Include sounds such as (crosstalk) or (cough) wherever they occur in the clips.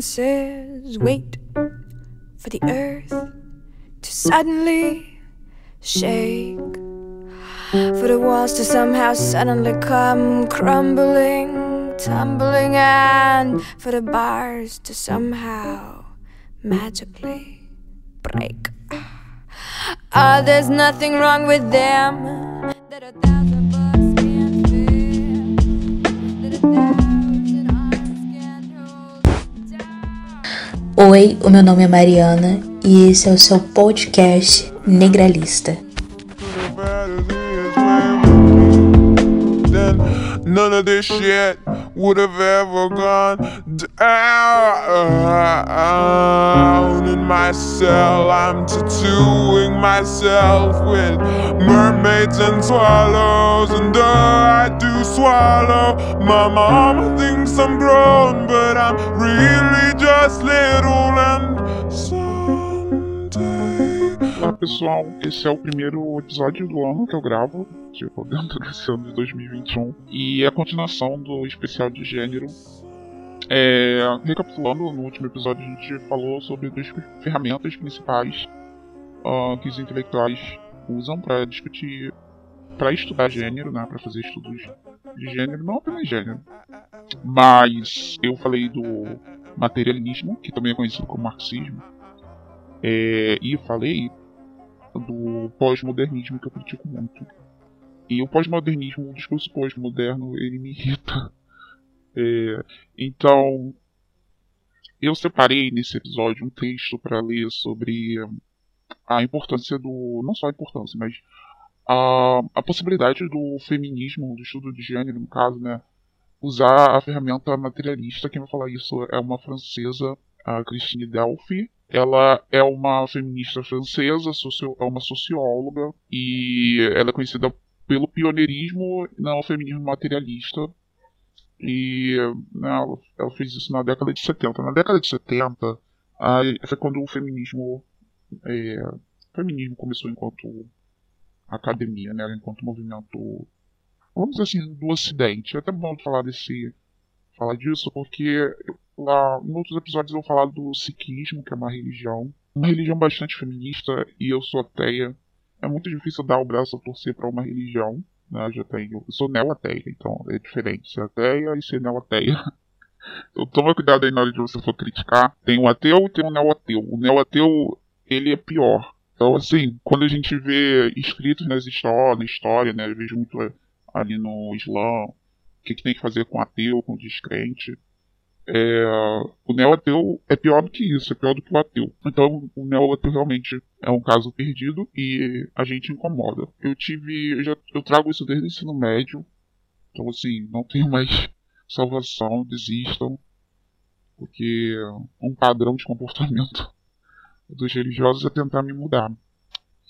life. Wait for the earth to suddenly shake. For the walls to somehow suddenly come crumbling, tumbling, and for the bars to somehow magically break. Ah, uh, there's nothing wrong with them. Oi, o meu nome é Mariana e esse é o seu podcast Negralista. None would have ever gone down in my cell. I'm tattooing myself with mermaids and swallows, and uh, I do swallow. My mama thinks I'm grown, but I'm really just little and pessoal, esse é o primeiro episódio do ano que eu gravo, tipo, dentro (laughs) desse ano de 2021, e é a continuação do especial de gênero. É, recapitulando, no último episódio a gente falou sobre duas ferramentas principais uh, que os intelectuais usam para discutir, para estudar gênero, né, para fazer estudos de gênero, não apenas gênero. Mas eu falei do materialismo, que também é conhecido como marxismo, é, e falei do pós-modernismo que eu critico muito. E o pós-modernismo, o discurso pós-moderno, ele me irrita. É, então, eu separei nesse episódio um texto para ler sobre a importância do. não só a importância, mas a, a possibilidade do feminismo, do estudo de gênero, no caso, né? Usar a ferramenta materialista. Quem vai falar isso é uma francesa, a Christine Delphi, ela é uma feminista francesa, é uma socióloga e ela é conhecida pelo pioneirismo no feminismo materialista. E né, ela, ela, fez isso na década de 70. Na década de 70 aí, foi quando o feminismo, é, o feminismo começou enquanto academia, né, enquanto movimento, vamos dizer assim, do Ocidente. É até bom falar desse falar disso porque lá em outros episódios eu falar do sikhismo, que é uma religião, uma religião bastante feminista e eu sou ateia. É muito difícil dar o braço a torcer para uma religião, né? Já tenho, eu sou neo-ateia, então é diferente ser ateia e ser neo-ateia. (laughs) Então toma cuidado aí na hora de você for criticar. Tem o ateu e tem o neo-ateu. O neo-ateu, ele é pior. Então, assim, quando a gente vê escritos nas histórias, na história, né, eu vejo muito ali no Islã, o que, que tem que fazer com ateu, com descrente. É, o neo-ateu é pior do que isso, é pior do que o ateu. Então, o neo-ateu realmente é um caso perdido e a gente incomoda. Eu tive. Eu, já, eu trago isso desde o ensino médio. Então, assim, não tenho mais (laughs) salvação, desistam. Porque um padrão de comportamento (laughs) dos religiosos é tentar me mudar.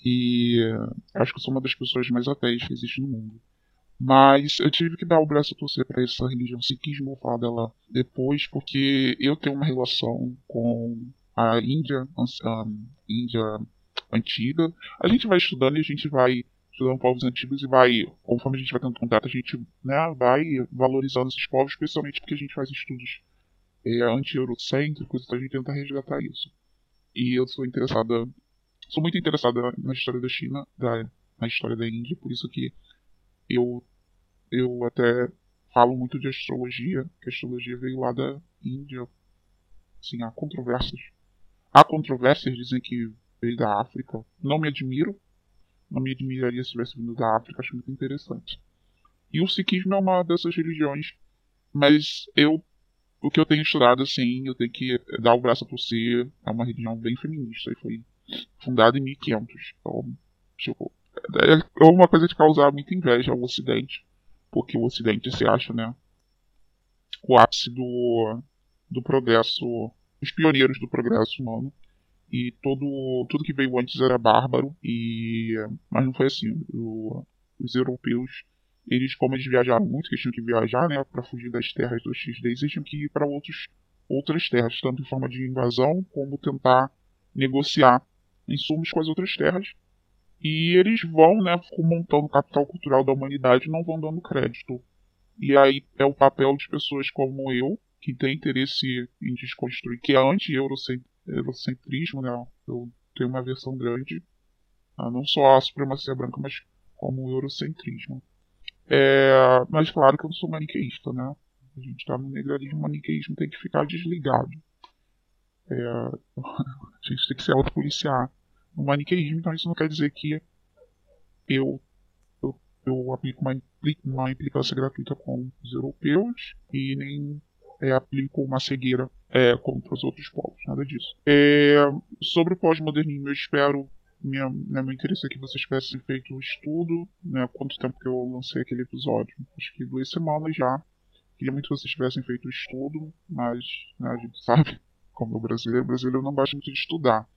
E acho que eu sou uma das pessoas mais ateias que existe no mundo. Mas eu tive que dar o braço a torcer para essa religião sikhismo, dela depois, porque eu tenho uma relação com a Índia, Índia antiga. A gente vai estudando e a gente vai estudando povos antigos e vai, conforme a gente vai tendo contato, a gente né, vai valorizando esses povos, especialmente porque a gente faz estudos é, anti-eurocêntricos, então a gente tenta resgatar isso. E eu sou interessada, sou muito interessada na história da China, da, na história da Índia, por isso que eu eu até falo muito de astrologia, que a astrologia veio lá da Índia. Assim, há controvérsias. Há controvérsias, dizem que veio da África. Não me admiro. Não me admiraria se tivesse vindo da África, acho muito interessante. E o Sikhismo é uma dessas religiões, mas eu, o que eu tenho estudado, assim, eu tenho que dar o braço a torcer, é uma religião bem feminista, e foi fundada em 1500. Então, tipo, é uma coisa de causar muita inveja ao Ocidente porque o Ocidente se acha, né, o ápice do, do progresso, os pioneiros do progresso humano. E todo, tudo que veio antes era bárbaro, e mas não foi assim. O, os europeus, eles, como eles viajaram muito, eles tinham que viajar, né, para fugir das terras dos XD, eles tinham que ir para outros outras terras, tanto em forma de invasão como tentar negociar insumos com as outras terras e eles vão, né, montando o capital cultural da humanidade e não vão dando crédito E aí é o papel de pessoas como eu, que tem interesse em desconstruir, que é anti-eurocentrismo, né? Eu tenho uma versão grande, tá? não só a supremacia branca, mas como o eurocentrismo. É, mas claro que eu não sou maniqueísta, né? A gente está no negralismo, o maniqueísmo tem que ficar desligado. É, (laughs) a gente tem que se autopoliciar no maniqueísmo, então isso não quer dizer que eu, eu, eu aplico uma, uma implicância gratuita com os europeus e nem é, aplico uma cegueira é, contra os outros povos, nada disso. É, sobre o pós-modernismo, eu espero, minha, né, meu interesse é que vocês tivessem feito o um estudo, né, quanto tempo que eu lancei aquele episódio, acho que duas semanas já. Queria muito que vocês tivessem feito o um estudo, mas né, a gente sabe, como o brasileiro, o brasileiro não gosta muito de estudar.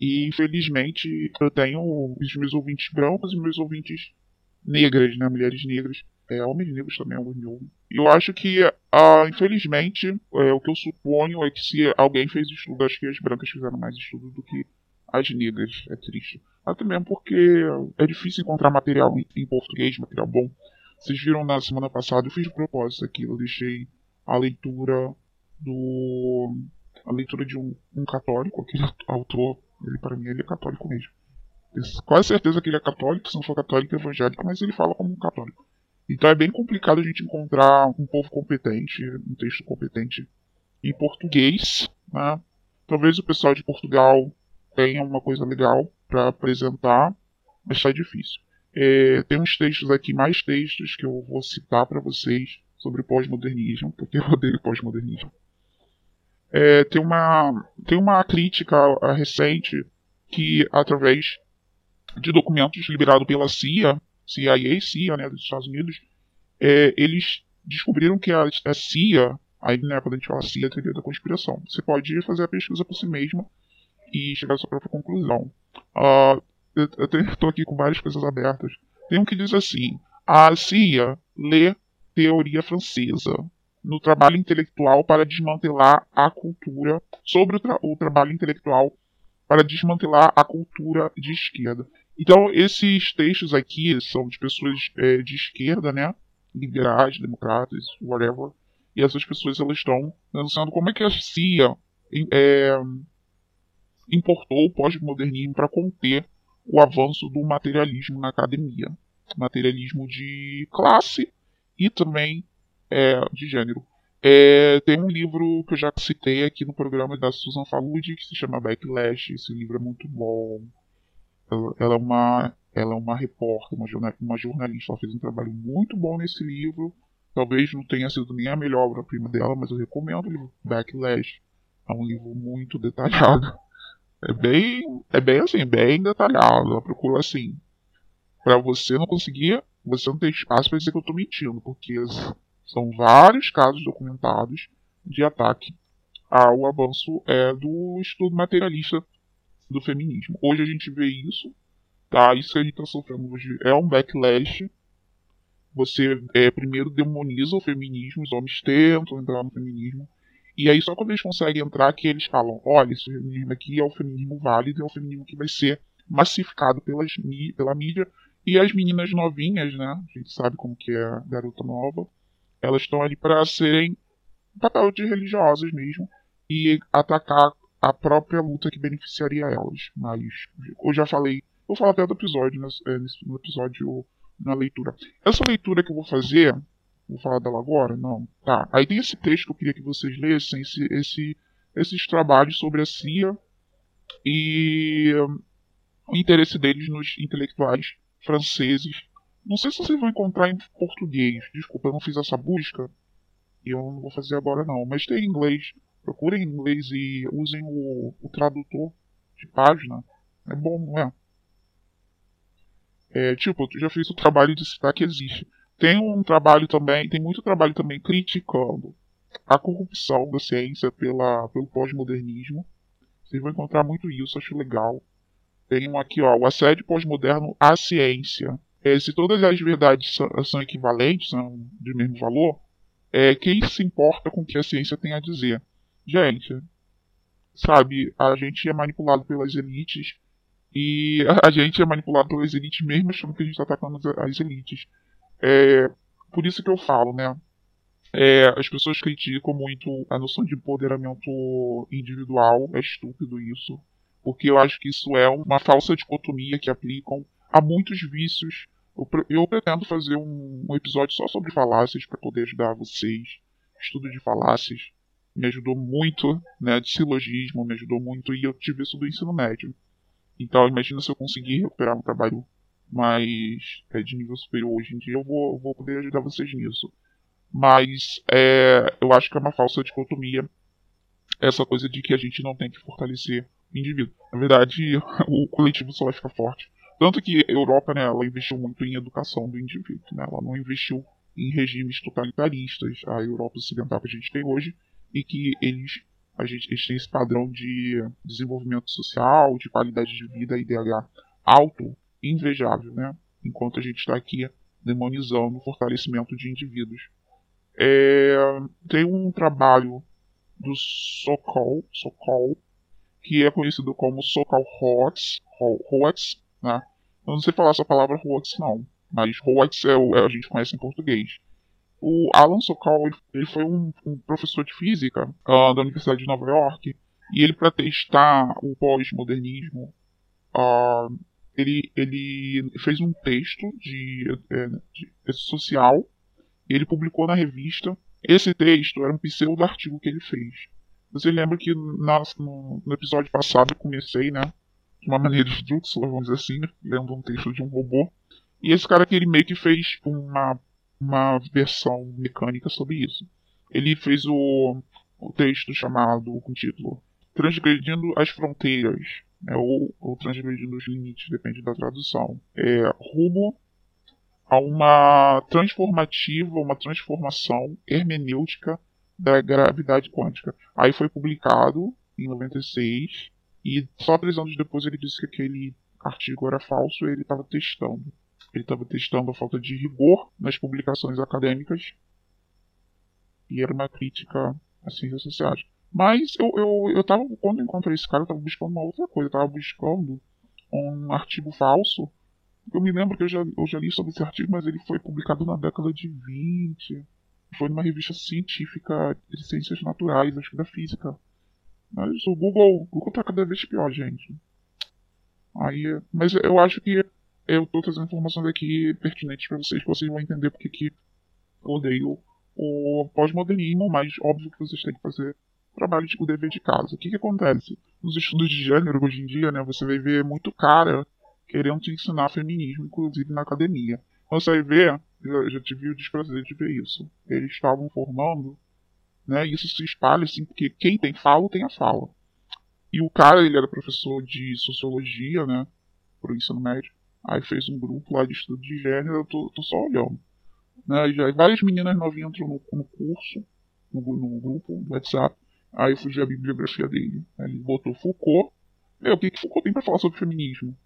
E infelizmente eu tenho os meus ouvintes brancos e meus ouvintes negras, né, mulheres negras, é, homens negros também, alguns mil. E eu acho que, uh, infelizmente, é, o que eu suponho é que se alguém fez estudo, acho que as brancas fizeram mais estudo do que as negras. É triste. Até mesmo porque é difícil encontrar material em, em português, material bom. Vocês viram na semana passada, eu fiz de propósito aqui, eu deixei a leitura do. a leitura de um, um católico, aquele (laughs) autor, ele para mim ele é católico mesmo. Tenho quase certeza que ele é católico, se não for católico, é evangélico, mas ele fala como um católico. Então é bem complicado a gente encontrar um povo competente, um texto competente em português. Né? Talvez o pessoal de Portugal tenha uma coisa legal para apresentar, mas está difícil. É, tem uns textos aqui, mais textos que eu vou citar para vocês sobre pós-modernismo, porque eu odeio pós-modernismo. É, tem, uma, tem uma crítica recente que, através de documentos liberados pela CIA, CIA, CIA, né, dos Estados Unidos, é, eles descobriram que a, a CIA, aí né, quando a gente fala CIA, é teoria da conspiração. Você pode fazer a pesquisa por si mesmo e chegar à sua própria conclusão. Uh, eu estou aqui com várias coisas abertas. Tem um que diz assim: a CIA lê teoria francesa no trabalho intelectual para desmantelar a cultura, sobre o, tra o trabalho intelectual para desmantelar a cultura de esquerda. Então, esses textos aqui são de pessoas é, de esquerda, né? Liberais, democratas, whatever. E essas pessoas elas estão denunciando como é que a CIA é, importou o pós-modernismo para conter o avanço do materialismo na academia. Materialismo de classe e também é, de gênero. É, tem um livro que eu já citei aqui no programa da Susan Faludi que se chama Backlash. Esse livro é muito bom. Ela, é uma, ela é uma repórter, uma, uma jornalista. Ela fez um trabalho muito bom nesse livro. Talvez não tenha sido nem a melhor obra-prima dela, mas eu recomendo o livro Backlash. É um livro muito detalhado. É bem, é bem assim, bem detalhado. Ela procura assim. Para você não conseguir, você não tem espaço para dizer que eu estou mentindo, porque são vários casos documentados de ataque ao avanço é, do estudo materialista do feminismo. Hoje a gente vê isso, tá? Isso que a gente está sofrendo hoje é um backlash. Você é, primeiro demoniza o feminismo, os homens tentam entrar no feminismo, e aí só quando eles conseguem entrar que eles falam, olha, esse feminismo aqui é o feminismo válido, é o feminismo que vai ser massificado pelas, pela mídia, e as meninas novinhas, né? A gente sabe como que é a garota nova. Elas estão ali para serem papel de religiosas mesmo e atacar a própria luta que beneficiaria elas. Mas eu já falei, vou falar até do episódio, né, no episódio na leitura. Essa leitura que eu vou fazer, vou falar dela agora? Não. Tá. Aí tem esse texto que eu queria que vocês lessem, esse, esse, esses trabalhos sobre a CIA e um, o interesse deles nos intelectuais franceses. Não sei se vocês vão encontrar em português. Desculpa, eu não fiz essa busca. E eu não vou fazer agora não. Mas tem em inglês procurem em inglês e usem o, o tradutor de página. É bom, não é? É, tipo, eu já fiz o trabalho de citar que existe. Tem um trabalho também, tem muito trabalho também criticando a corrupção da ciência pela, pelo pós-modernismo. Vocês vão encontrar muito isso, acho legal. Tem um aqui, ó, o assédio pós-moderno à ciência. É, se todas as verdades são, equivalentes, são de mesmo valor, é, quem se importa com o que a ciência tem a dizer? Gente, sabe, a gente é manipulado pelas elites e a gente é manipulado pelas elites mesmo achando que a gente está atacando as elites. É, Por isso que eu falo, né? É, as pessoas criticam muito a noção de empoderamento individual, é estúpido isso, porque eu acho que isso é uma falsa dicotomia que aplicam a muitos vícios. Eu, eu pretendo fazer um, um, episódio só sobre falácias para poder ajudar vocês. Estudo de falácias me ajudou muito, né, de silogismo, me ajudou muito e eu tive isso do ensino médio. Então imagina se eu conseguir recuperar um trabalho mais é, de nível superior hoje em dia, eu vou, vou poder ajudar vocês nisso. Mas é, eu acho que é uma falsa dicotomia essa coisa de que a gente não tem que fortalecer o indivíduo. Na verdade, (laughs) o coletivo só vai ficar forte. Tanto que a Europa, né, ela investiu muito em educação do indivíduo, né, ela não investiu em regimes totalitaristas, a Europa ocidental que a gente tem hoje, e que eles, a gente, eles têm esse padrão de desenvolvimento social, de qualidade de vida, IDH alto, invejável, né? Enquanto a gente está aqui demonizando o fortalecimento de indivíduos. É, tem um trabalho do Sokol, Sokol que é conhecido como Sokol Hoax, Hoax, né? Eu não sei falar essa palavra Hoax não, mas Hoax é é, a gente conhece em português. O Alan Sokol ele foi um, um professor de física uh, da Universidade de Nova York e ele para testar o pós-modernismo uh, ele, ele fez um texto de, é, de, de social ele publicou na revista. Esse texto era um pseudo artigo que ele fez. Você lembra que na, no, no, episódio passado eu comecei, né? De uma maneira esdrúxula, vamos dizer assim, lendo um texto de um robô. E esse cara que ele meio que fez uma, uma versão mecânica sobre isso. Ele fez o, o texto chamado, com o título Transgredindo as Fronteiras, né, ou, ou Transgredindo os Limites, depende da tradução. É, rumo a uma transformativa, uma transformação hermenêutica da gravidade quântica. Aí foi publicado em 96 e só três anos depois ele disse que aquele artigo era falso e ele estava testando. Ele estava testando a falta de rigor nas publicações acadêmicas e era uma crítica às ciências sociais. Mas eu, eu, eu tava, quando encontrei esse cara, eu estava buscando uma outra coisa. Eu estava buscando um artigo falso eu me lembro que eu já, eu já li sobre esse artigo, mas ele foi publicado na década de 20. Foi numa revista científica de ciências naturais, acho que da física. Mas o Google, o Google tá cada vez pior, gente. Aí, mas eu acho que eu tô trazendo informações aqui pertinentes para vocês, que vocês vão entender porque que eu odeio o pós-modernismo, mas óbvio que vocês têm que fazer trabalho de, o dever de casa. O que que acontece? Nos estudos de gênero hoje em dia, né, você vai ver muito cara querendo te ensinar feminismo, inclusive na academia. Você vai ver, eu já tive o desprazer de ver isso. Eles estavam formando, né? Isso se espalha assim, porque quem tem fala tem a fala. E o cara, ele era professor de sociologia, né? Pro ensino médio. Aí fez um grupo lá de estudo de gênero, eu tô, tô só olhando. Né? Já, várias meninas novinhas entrou no, no curso, no, no, grupo do WhatsApp. Aí eu fui ver a bibliografia dele. Aí ele botou Foucault. Meu, o que, que Foucault tem pra falar sobre feminismo?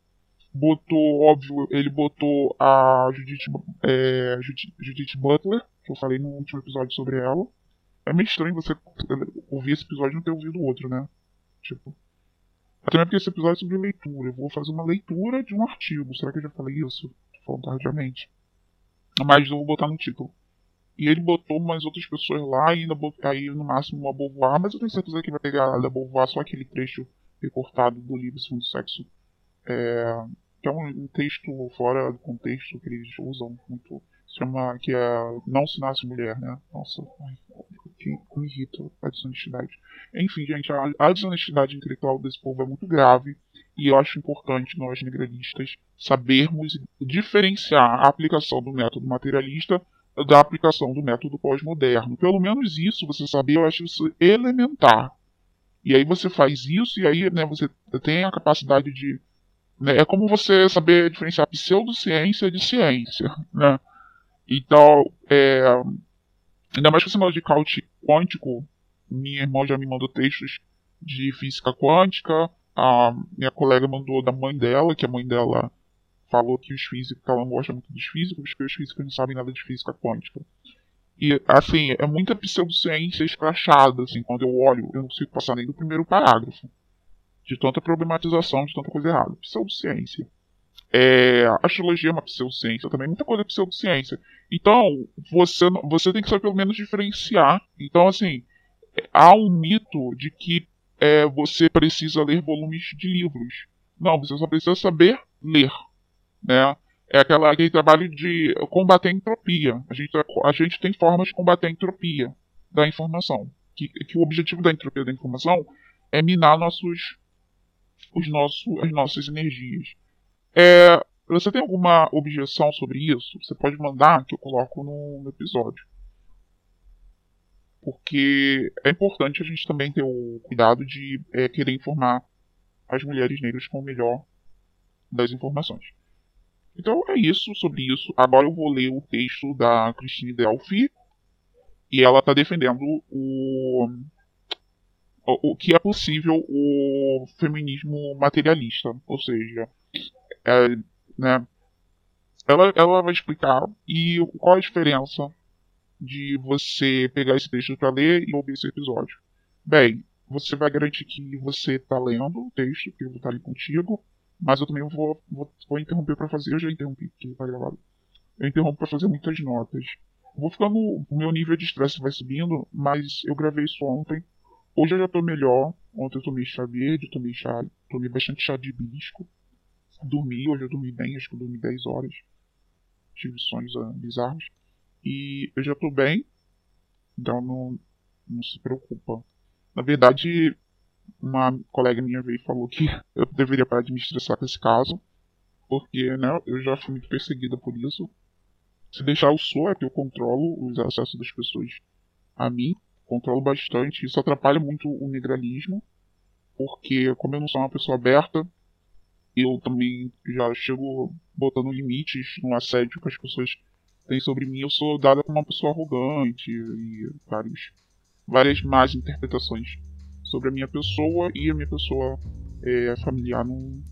botou, óbvio, ele botou a Judith, é, Judith, Butler, que eu falei no último episódio sobre ela. É meio estranho você ouvir esse episódio e não ter ouvido o outro, né? Tipo. Até mesmo porque esse episódio é sobre leitura. Eu vou fazer uma leitura de um artigo. Será que eu já falei isso? Falando tardiamente. Mas eu vou botar no título. E ele botou umas outras pessoas lá e ainda botou, aí no máximo uma Beauvoir, mas eu tenho certeza que vai pegar da Beauvoir só aquele trecho recortado do livro Segundo Sexo. É, que é um texto fora do contexto que eles usam muito. Se chama que é Não se nasce mulher, né? Nossa, ai, que me irrita a desonestidade. Enfim, gente, a, a desonestidade intelectual desse povo é muito grave e eu acho importante nós negralistas sabermos diferenciar a aplicação do método materialista da aplicação do método pós-moderno. Pelo menos isso, você saber, eu acho isso elementar. E aí você faz isso e aí né, você tem a capacidade de né? É como você saber diferenciar pseudociência de ciência. Né? Então, é, ainda mais com esse negócio de caute quântico, minha irmã já me mandou textos de física quântica, a minha colega mandou da mãe dela, que a mãe dela falou que os físicos, que ela não gosta muito dos físicos, porque os físicos não sabem nada de física quântica. E, assim, é muita pseudociência escrachada, assim, quando eu olho, eu não consigo passar nem do primeiro parágrafo de tanta problematização, de tanta coisa errada. Pseudociência. É, astrologia é uma pseudociência também, muita coisa é pseudociência. Então, você, você tem que saber pelo menos diferenciar. Então, assim, há um mito de que é, você precisa ler volumes de livros. Não, você só precisa saber ler. Né? É aquela, aquele trabalho de combater a entropia. A gente, a gente tem formas de combater a entropia da informação. Que, que o objetivo da entropia da informação é minar nossos, os nossos, as nossas energias. É, você tem alguma objeção sobre isso? Você pode mandar que eu coloco no, no episódio. Porque é importante a gente também ter o cuidado de é, querer informar as mulheres negras com o melhor das informações. Então é isso sobre isso. Agora eu vou ler o texto da Christine Delphi. E ela está defendendo o, o, o que é possível o feminismo materialista. Ou seja, é, né, ela, ela vai explicar e qual a diferença de você pegar esse texto para ler e ouvir esse episódio. Bem, você vai garantir que você está lendo o texto, que eu vou estar ali contigo, mas eu também vou, vou, vou interromper para fazer, eu já interrompi porque está gravado. Eu interrompo para fazer muitas notas. Vou ficando, o meu nível de estresse vai subindo, mas eu gravei isso ontem. Hoje eu já estou melhor. Ontem eu tomei chá verde, tomei chá, tomei bastante chá de hibisco dormi, hoje eu dormi bem, acho que eu dormi 10 horas. Tive sonhos uh, bizarros. E eu já tô bem, então não, não se preocupa. Na verdade, uma colega minha veio e falou que (laughs) eu deveria parar de me estressar com esse caso, porque né, eu já fui muito perseguida por isso. Se deixar eu sou, é que eu controlo os acessos das pessoas a mim, controlo bastante. Isso atrapalha muito o negralismo, porque como eu não sou uma pessoa aberta, eu também já chego botando limites no assédio que as pessoas têm sobre mim. Eu sou dada como uma pessoa arrogante e vários, várias más interpretações sobre a minha pessoa e a minha pessoa é, familiar não,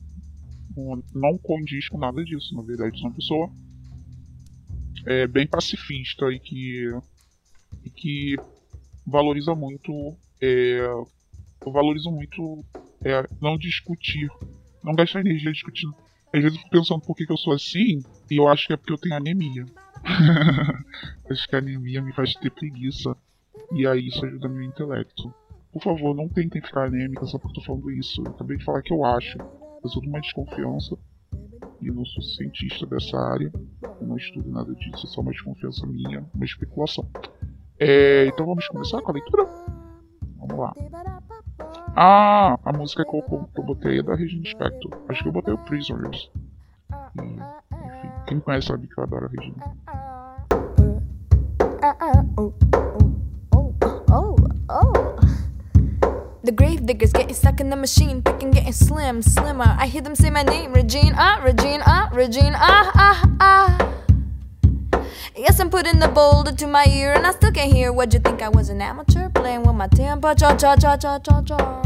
não, não condiz com nada disso. Na verdade, sou uma pessoa é, bem pacifista e que, e que valoriza muito. É, eu valorizo muito é, não discutir não gastar energia discutindo. Às vezes eu fico pensando por que, que eu sou assim, e eu acho que é porque eu tenho anemia. (laughs) acho que a anemia me faz ter preguiça. E aí isso ajuda meu intelecto. Por favor, não tentem ficar anêmica só porque eu tô falando isso. Eu acabei de falar que eu acho. Eu sou de uma desconfiança. E eu não sou cientista dessa área. Eu não estudo nada disso. É só uma desconfiança minha, uma especulação. É, então vamos começar com a leitura? Vamos lá. Ah, a música que eu, que eu botei é da Regina Spector. Acho que eu botei o Prisoners. E, enfim, quem conhece sabe que eu adoro a Regina. The grave diggers getting stuck in the machine, picking getting slim, slimmer. I hear them say my name, Regine, ah, Regine, ah, Regine, ah, ah, ah. Yes, I'm putting the boulder to my ear, and I still can't hear. What'd you think I was an amateur playing with my temper? Cha cha cha cha cha cha.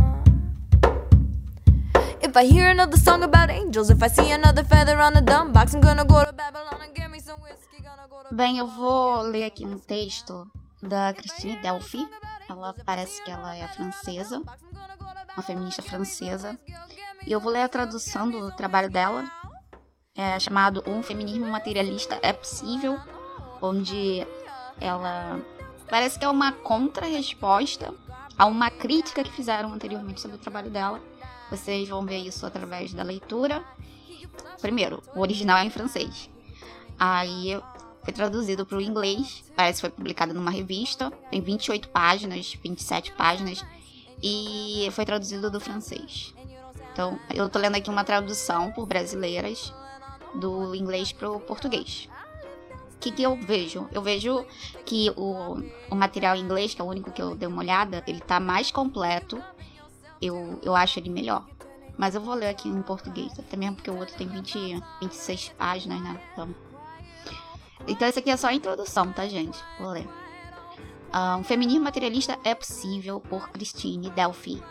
If I hear another song about angels, if I see another feather on the dumb box, I'm gonna go to Babylon and get me some whiskey. Gonna go to Bem, eu vou ler aqui um texto da Christine Delphi. Ela parece que ela é francesa, uma feminista francesa. E eu vou ler a tradução do trabalho dela, é chamado Um Feminismo Materialista é Possível, onde ela parece que é uma contra-resposta a uma crítica que fizeram anteriormente sobre o trabalho dela. Vocês vão ver isso através da leitura. Primeiro, o original é em francês. Aí foi traduzido para o inglês, parece que foi publicado numa revista, tem 28 páginas, 27 páginas, e foi traduzido do francês. Então, eu tô lendo aqui uma tradução por brasileiras do inglês para o português o que, que eu vejo? Eu vejo que o, o material em inglês, que é o único que eu dei uma olhada, ele tá mais completo. Eu, eu acho ele melhor. Mas eu vou ler aqui em português, até mesmo porque o outro tem 20, 26 páginas, né? Então, então esse aqui é só a introdução, tá, gente? Vou ler. Uh, um feminismo materialista é possível por Christine Delphi.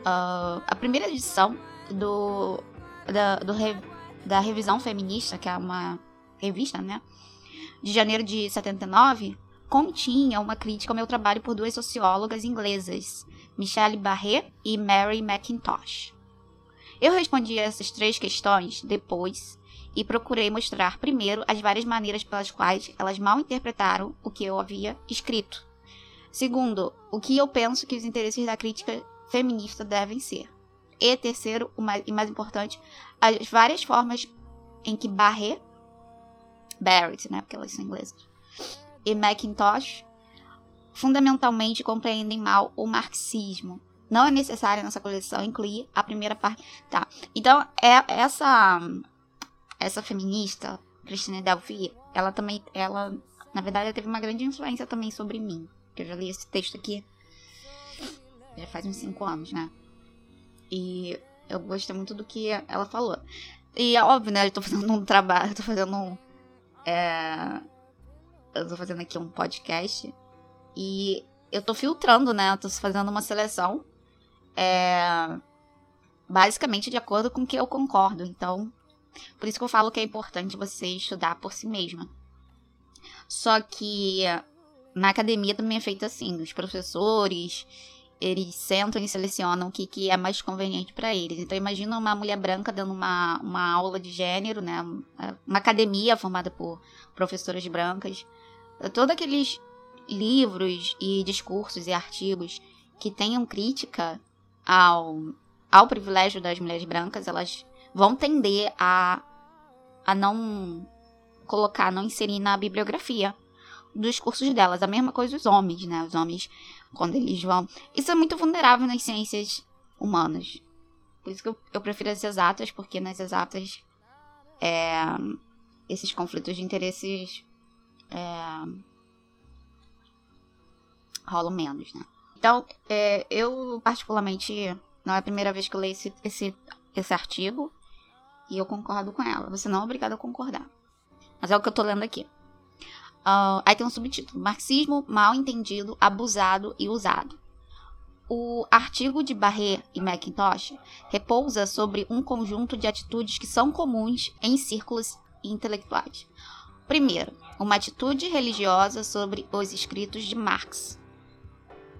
Uh, a primeira edição do, da, do, da revisão feminista, que é uma revista, né? De janeiro de 79 continha uma crítica ao meu trabalho por duas sociólogas inglesas, Michelle Barré e Mary McIntosh. Eu respondi essas três questões depois e procurei mostrar primeiro as várias maneiras pelas quais elas mal interpretaram o que eu havia escrito. Segundo, o que eu penso que os interesses da crítica feminista devem ser. E terceiro, o mais, e mais importante, as várias formas em que Barrett, Barrett, né, porque elas são inglesas, e Macintosh fundamentalmente compreendem mal o marxismo. Não é necessário nessa coleção incluir a primeira parte. Tá. Então, é essa essa feminista, Christine Delphi, ela também ela na verdade ela teve uma grande influência também sobre mim, que eu já li esse texto aqui já faz uns cinco anos, né? E eu gostei muito do que ela falou. E é óbvio, né? Eu tô fazendo um trabalho, (laughs) tô fazendo um. É, eu tô fazendo aqui um podcast e eu tô filtrando, né? Eu tô fazendo uma seleção. É, basicamente de acordo com o que eu concordo. Então, por isso que eu falo que é importante você estudar por si mesma. Só que na academia também é feito assim, os professores eles sentam e selecionam o que, que é mais conveniente para eles. Então, imagina uma mulher branca dando uma, uma aula de gênero, né? Uma academia formada por professoras brancas. Todos aqueles livros e discursos e artigos que tenham crítica ao, ao privilégio das mulheres brancas, elas vão tender a, a não colocar, não inserir na bibliografia dos cursos delas. A mesma coisa os homens, né? Os homens quando eles vão. Isso é muito vulnerável nas ciências humanas. Por isso que eu, eu prefiro as exatas, porque nas exatas é, esses conflitos de interesses é, rolam menos, né? Então, é, eu particularmente, não é a primeira vez que eu leio esse, esse, esse artigo e eu concordo com ela. Você não é obrigado a concordar. Mas é o que eu tô lendo aqui. Uh, aí tem um subtítulo: Marxismo mal entendido, abusado e usado. O artigo de Barré e Macintosh repousa sobre um conjunto de atitudes que são comuns em círculos intelectuais. Primeiro, uma atitude religiosa sobre os escritos de Marx.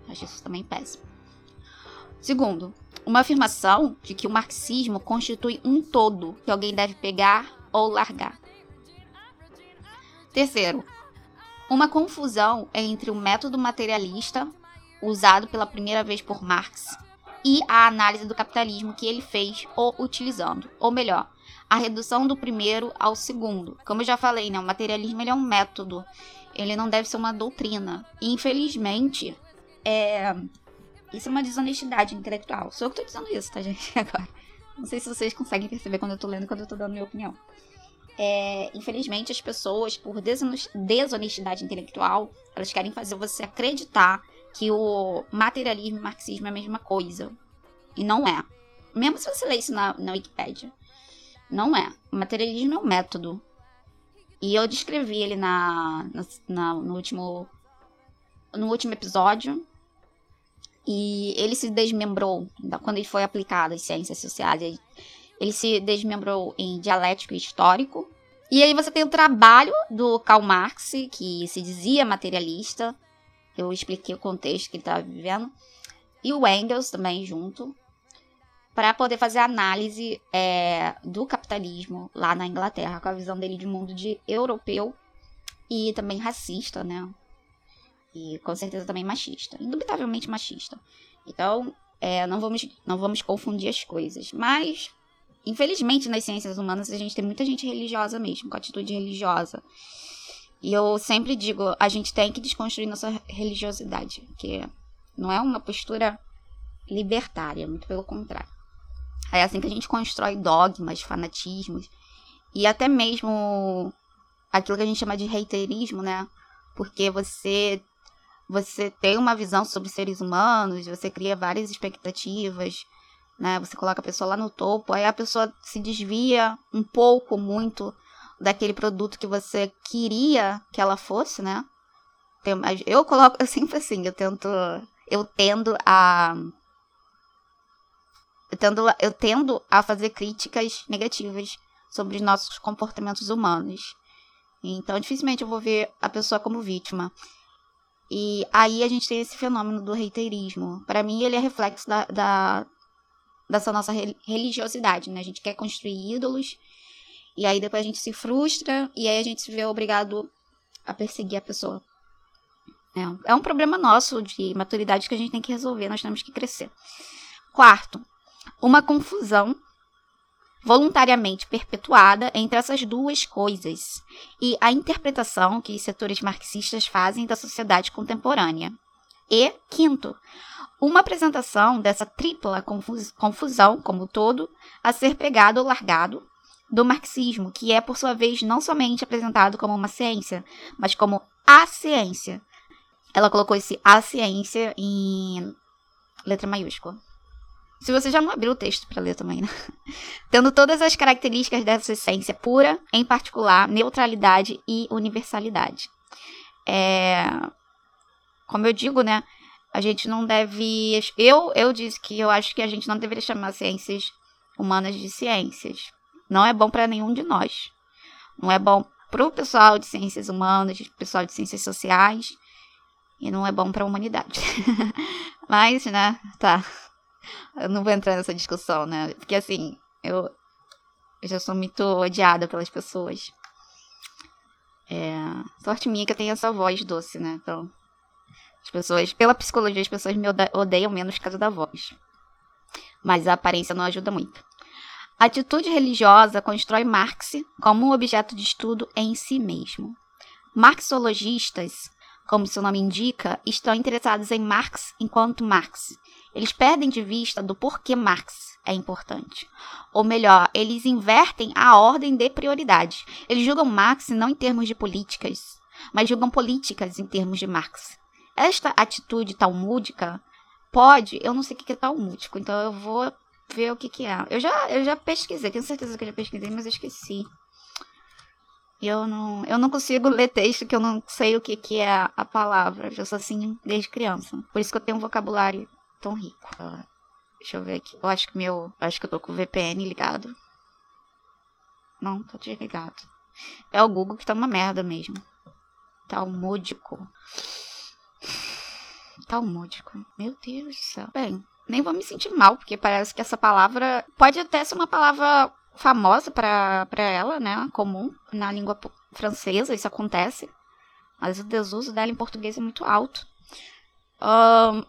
Acho isso também péssimo. Segundo, uma afirmação de que o marxismo constitui um todo que alguém deve pegar ou largar. Terceiro, uma confusão entre o método materialista, usado pela primeira vez por Marx, e a análise do capitalismo que ele fez ou utilizando. Ou melhor, a redução do primeiro ao segundo. Como eu já falei, né, o materialismo é um método, ele não deve ser uma doutrina. E, infelizmente, é... isso é uma desonestidade intelectual. Sou eu que estou dizendo isso, tá, gente? (laughs) Agora. Não sei se vocês conseguem perceber quando eu estou lendo e quando eu estou dando minha opinião. É, infelizmente, as pessoas, por desonestidade intelectual, elas querem fazer você acreditar que o materialismo e o marxismo é a mesma coisa. E não é. Mesmo se você ler isso na, na Wikipedia. Não é. O materialismo é um método. E eu descrevi ele na, na, na, no, último, no último episódio. E ele se desmembrou quando ele foi aplicado às ciências sociais. Ele se desmembrou em dialético e histórico. E aí você tem o trabalho do Karl Marx, que se dizia materialista. Eu expliquei o contexto que ele estava vivendo. E o Engels também junto. Para poder fazer a análise é, do capitalismo lá na Inglaterra, com a visão dele de mundo de europeu e também racista, né? E com certeza também machista. Indubitavelmente machista. Então, é, não, vamos, não vamos confundir as coisas. Mas Infelizmente, nas ciências humanas, a gente tem muita gente religiosa mesmo, com atitude religiosa. E eu sempre digo, a gente tem que desconstruir nossa religiosidade, que não é uma postura libertária, muito pelo contrário. É assim que a gente constrói dogmas, fanatismos e até mesmo aquilo que a gente chama de reiterismo, né? Porque você você tem uma visão sobre seres humanos, você cria várias expectativas, né? Você coloca a pessoa lá no topo, aí a pessoa se desvia um pouco, muito daquele produto que você queria que ela fosse, né? Eu coloco eu (laughs) sempre assim, eu tento, eu tendo a eu tendo, eu tendo a fazer críticas negativas sobre os nossos comportamentos humanos. Então, dificilmente eu vou ver a pessoa como vítima. E aí a gente tem esse fenômeno do reiterismo. Para mim, ele é reflexo da, da, dessa nossa religiosidade, né? A gente quer construir ídolos E aí depois a gente se frustra e aí a gente se vê obrigado a perseguir a pessoa. É, é um problema nosso de maturidade que a gente tem que resolver, nós temos que crescer. Quarto, uma confusão voluntariamente perpetuada entre essas duas coisas e a interpretação que setores marxistas fazem da sociedade contemporânea. E, quinto, uma apresentação dessa tripla confusão como todo a ser pegado ou largado do marxismo, que é, por sua vez, não somente apresentado como uma ciência, mas como a ciência. Ela colocou esse a ciência em letra maiúscula. Se você já não abriu o texto para ler também, né? (laughs) Tendo todas as características dessa essência pura, em particular, neutralidade e universalidade. É... Como eu digo, né? A gente não deve. Eu, eu disse que eu acho que a gente não deveria chamar ciências humanas de ciências. Não é bom para nenhum de nós. Não é bom para o pessoal de ciências humanas, pessoal de ciências sociais. E não é bom para a humanidade. (laughs) Mas, né? Tá. Eu não vou entrar nessa discussão, né? Porque assim, eu, eu já sou muito odiada pelas pessoas. É, sorte minha que eu tenho essa voz doce, né? Então, as pessoas, pela psicologia, as pessoas me odeiam menos por causa da voz. Mas a aparência não ajuda muito. A atitude religiosa constrói Marx como um objeto de estudo em si mesmo. Marxologistas, como seu nome indica, estão interessados em Marx enquanto Marx eles perdem de vista do porquê Marx é importante. Ou melhor, eles invertem a ordem de prioridades. Eles julgam Marx não em termos de políticas, mas julgam políticas em termos de Marx. Esta atitude talmúdica pode, eu não sei o que é talmúdico, então eu vou ver o que, que é. Eu já, eu já pesquisei, tenho certeza que eu já pesquisei, mas eu esqueci. Eu não, eu não consigo ler texto que eu não sei o que, que é a palavra. Eu sou assim desde criança. Por isso que eu tenho um vocabulário tão rico. Uh, deixa eu ver aqui. Eu acho que meu. Acho que eu tô com o VPN ligado. Não, tá desligado. É o Google que tá uma merda mesmo. Talmúdico. Talmúdico. Meu Deus do céu. Bem, nem vou me sentir mal, porque parece que essa palavra pode até ser uma palavra famosa para ela, né? Comum na língua francesa, isso acontece. Mas o desuso dela em português é muito alto. Um,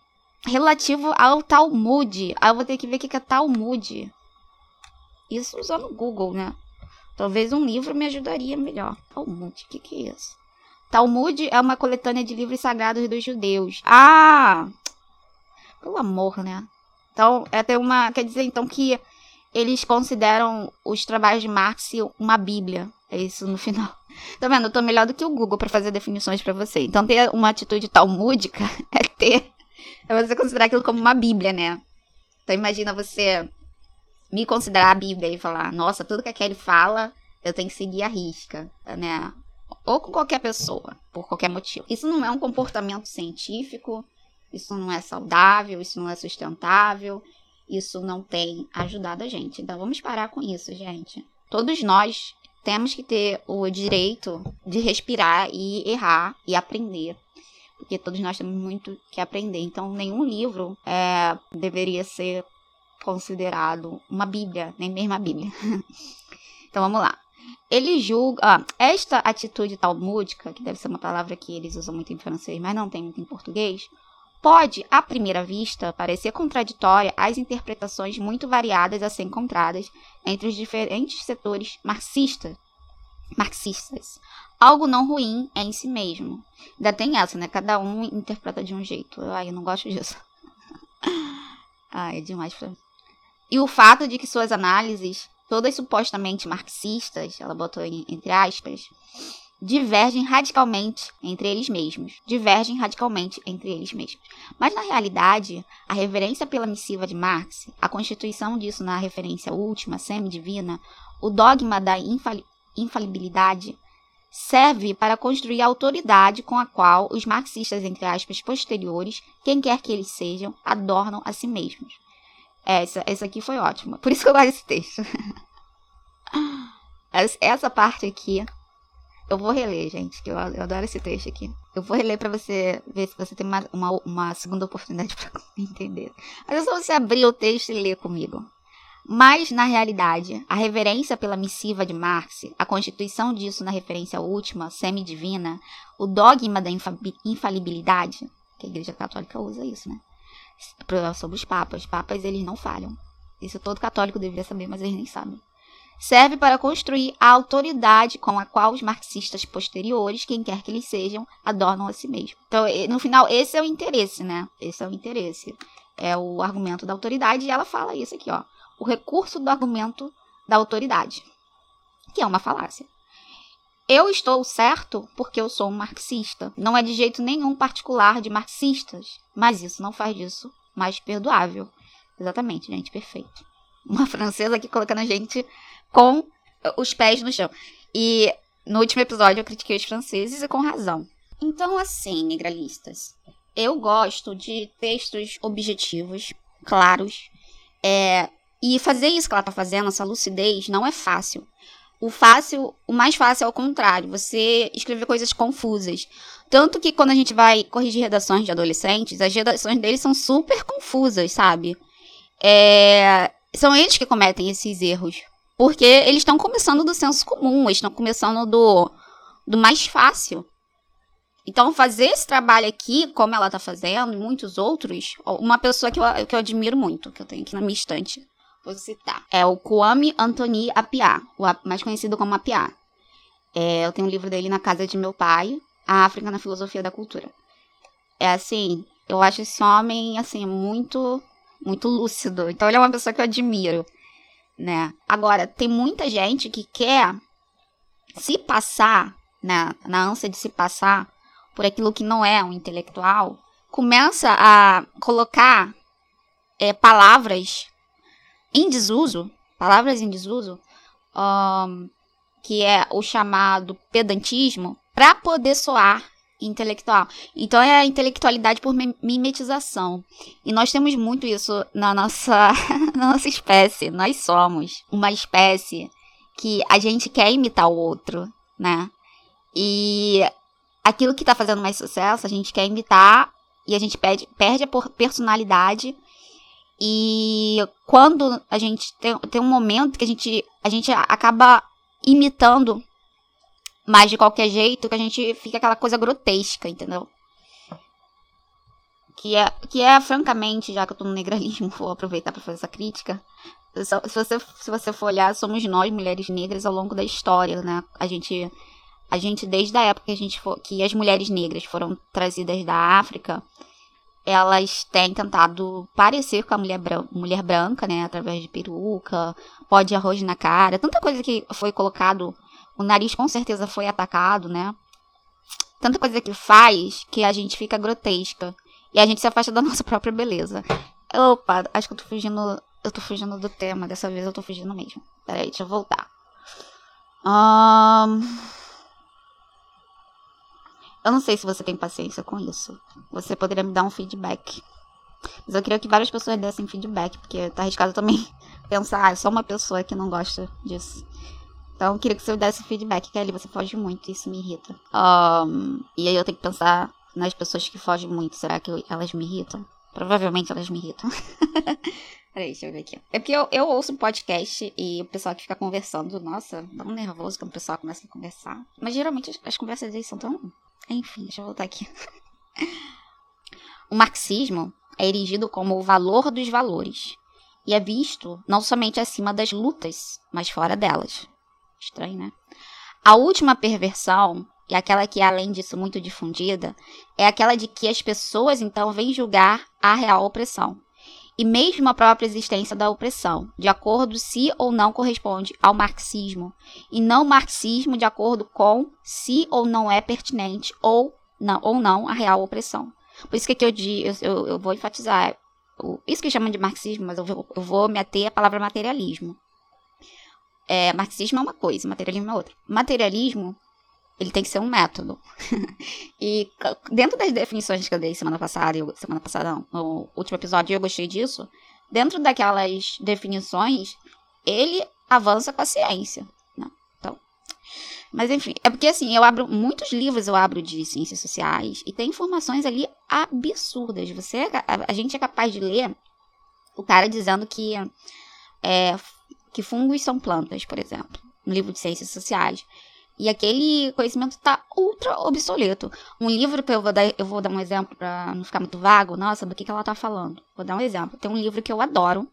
relativo ao Talmud. Aí eu vou ter que ver o que é Talmud. Isso usando o Google, né? Talvez um livro me ajudaria melhor. Talmud, o que, que é isso? Talmud é uma coletânea de livros sagrados dos judeus. Ah! Pelo amor, né? Então, é ter uma. Quer dizer, então, que eles consideram os trabalhos de Marx uma bíblia. É isso no final. (laughs) Tá vendo? Eu tô melhor do que o Google para fazer definições para você. Então, ter uma atitude talmúdica (laughs) é ter é você considerar aquilo como uma Bíblia, né? Então imagina você me considerar a Bíblia e falar, nossa, tudo que a Kelly fala, eu tenho que seguir a risca, né? Ou com qualquer pessoa, por qualquer motivo. Isso não é um comportamento científico, isso não é saudável, isso não é sustentável, isso não tem ajudado a gente. Então vamos parar com isso, gente. Todos nós temos que ter o direito de respirar e errar e aprender porque todos nós temos muito que aprender. Então, nenhum livro é, deveria ser considerado uma Bíblia, nem mesmo a Bíblia. (laughs) então, vamos lá. Ele julga. Ah, esta atitude talmúdica, que deve ser uma palavra que eles usam muito em francês, mas não tem muito em português, pode, à primeira vista, parecer contraditória às interpretações muito variadas a ser encontradas entre os diferentes setores marxistas marxistas. Algo não ruim é em si mesmo. Ainda tem essa, né? Cada um interpreta de um jeito. Ai, eu não gosto disso. (laughs) Ai, é demais pra mim. E o fato de que suas análises, todas supostamente marxistas, ela botou entre aspas, divergem radicalmente entre eles mesmos. Divergem radicalmente entre eles mesmos. Mas na realidade, a reverência pela missiva de Marx, a constituição disso na referência última, semi-divina, o dogma da infalibilidade infalibilidade serve para construir a autoridade com a qual os marxistas, entre aspas, posteriores, quem quer que eles sejam, adornam a si mesmos. Essa, essa aqui foi ótima. Por isso que eu gosto desse texto. (laughs) essa parte aqui, eu vou reler, gente, que eu, eu adoro esse texto aqui. Eu vou reler para você ver se você tem uma, uma, uma segunda oportunidade (laughs) para entender. Mas é só você abrir o texto e ler comigo. Mas, na realidade, a reverência pela missiva de Marx, a constituição disso na referência última, semi-divina, o dogma da infalibilidade, que a Igreja Católica usa isso, né? Sobre os papas. Papas, eles não falham. Isso todo católico deveria saber, mas eles nem sabem. Serve para construir a autoridade com a qual os marxistas posteriores, quem quer que eles sejam, adornam a si mesmos. Então, no final, esse é o interesse, né? Esse é o interesse. É o argumento da autoridade, e ela fala isso aqui, ó o recurso do argumento da autoridade, que é uma falácia. Eu estou certo porque eu sou um marxista. Não é de jeito nenhum particular de marxistas, mas isso não faz disso mais perdoável. Exatamente, gente, perfeito. Uma (laughs) francesa aqui colocando a gente com os pés no chão. E no último episódio eu critiquei os franceses e com razão. Então, assim, negralistas, eu gosto de textos objetivos, claros, é, e fazer isso que ela tá fazendo, essa lucidez, não é fácil. O fácil, o mais fácil é o contrário, você escrever coisas confusas. Tanto que quando a gente vai corrigir redações de adolescentes, as redações deles são super confusas, sabe? É... São eles que cometem esses erros. Porque eles estão começando do senso comum, eles estão começando do, do mais fácil. Então, fazer esse trabalho aqui, como ela tá fazendo, e muitos outros, uma pessoa que eu, que eu admiro muito, que eu tenho aqui na minha estante, Vou citar. É o Kwame Anthony Appiah, mais conhecido como Appiah. É, eu tenho um livro dele na casa de meu pai, A África na Filosofia da Cultura. É assim, eu acho esse homem, assim, muito, muito lúcido. Então ele é uma pessoa que eu admiro, né? Agora, tem muita gente que quer se passar, né, na ânsia de se passar por aquilo que não é um intelectual, começa a colocar é, palavras em desuso, palavras em desuso, um, que é o chamado pedantismo, para poder soar intelectual. Então é a intelectualidade por mimetização. E nós temos muito isso na nossa, (laughs) na nossa espécie. Nós somos uma espécie que a gente quer imitar o outro, né? E aquilo que está fazendo mais sucesso, a gente quer imitar e a gente perde, perde a personalidade e quando a gente tem, tem um momento que a gente, a gente acaba imitando, mas de qualquer jeito, que a gente fica aquela coisa grotesca, entendeu? Que é, que é francamente, já que eu tô no negralismo, (laughs) vou aproveitar para fazer essa crítica. Se você, se você for olhar, somos nós, mulheres negras, ao longo da história, né? A gente, a gente desde a época que, a gente for, que as mulheres negras foram trazidas da África, elas têm tentado parecer com a mulher, bran mulher branca, né? Através de peruca, pó de arroz na cara, tanta coisa que foi colocado. O nariz com certeza foi atacado, né? Tanta coisa que faz que a gente fica grotesca. E a gente se afasta da (laughs) nossa própria beleza. Opa, acho que eu tô fugindo. Eu tô fugindo do tema. Dessa vez eu tô fugindo mesmo. Peraí, deixa eu voltar. Um... Eu não sei se você tem paciência com isso. Você poderia me dar um feedback. Mas eu queria que várias pessoas dessem feedback, porque tá arriscado também (laughs) pensar, ah, eu sou uma pessoa que não gosta disso. Então eu queria que você desse feedback, Kelly, você foge muito, isso me irrita. Um, e aí eu tenho que pensar nas pessoas que fogem muito, será que elas me irritam? Provavelmente elas me irritam. (laughs) Peraí, deixa eu ver aqui. É porque eu, eu ouço um podcast e o pessoal que fica conversando, nossa, um nervoso quando o pessoal começa a conversar. Mas geralmente as, as conversas deles são tão enfim, deixa eu voltar aqui. O marxismo é erigido como o valor dos valores e é visto não somente acima das lutas, mas fora delas. Estranho, né? A última perversão, e aquela que é além disso muito difundida, é aquela de que as pessoas então vêm julgar a real opressão e mesmo a própria existência da opressão, de acordo se ou não corresponde ao marxismo, e não marxismo de acordo com se ou não é pertinente ou não, ou não a real opressão. Por isso que aqui eu, eu, eu vou enfatizar isso que chamam de marxismo, mas eu vou, eu vou me ater à palavra materialismo. É, marxismo é uma coisa, materialismo é outra. Materialismo ele tem que ser um método. (laughs) e dentro das definições que eu dei semana passada, semana passada não, no último episódio eu gostei disso, dentro daquelas definições, ele avança com a ciência. Né? Então, mas enfim, é porque assim, eu abro muitos livros eu abro de ciências sociais e tem informações ali absurdas. Você, a, a gente é capaz de ler o cara dizendo que é, que fungos são plantas, por exemplo, no livro de Ciências Sociais. E aquele conhecimento está ultra obsoleto. Um livro que eu vou dar, eu vou dar um exemplo para não ficar muito vago. Nossa, do que, que ela está falando? Vou dar um exemplo. Tem um livro que eu adoro.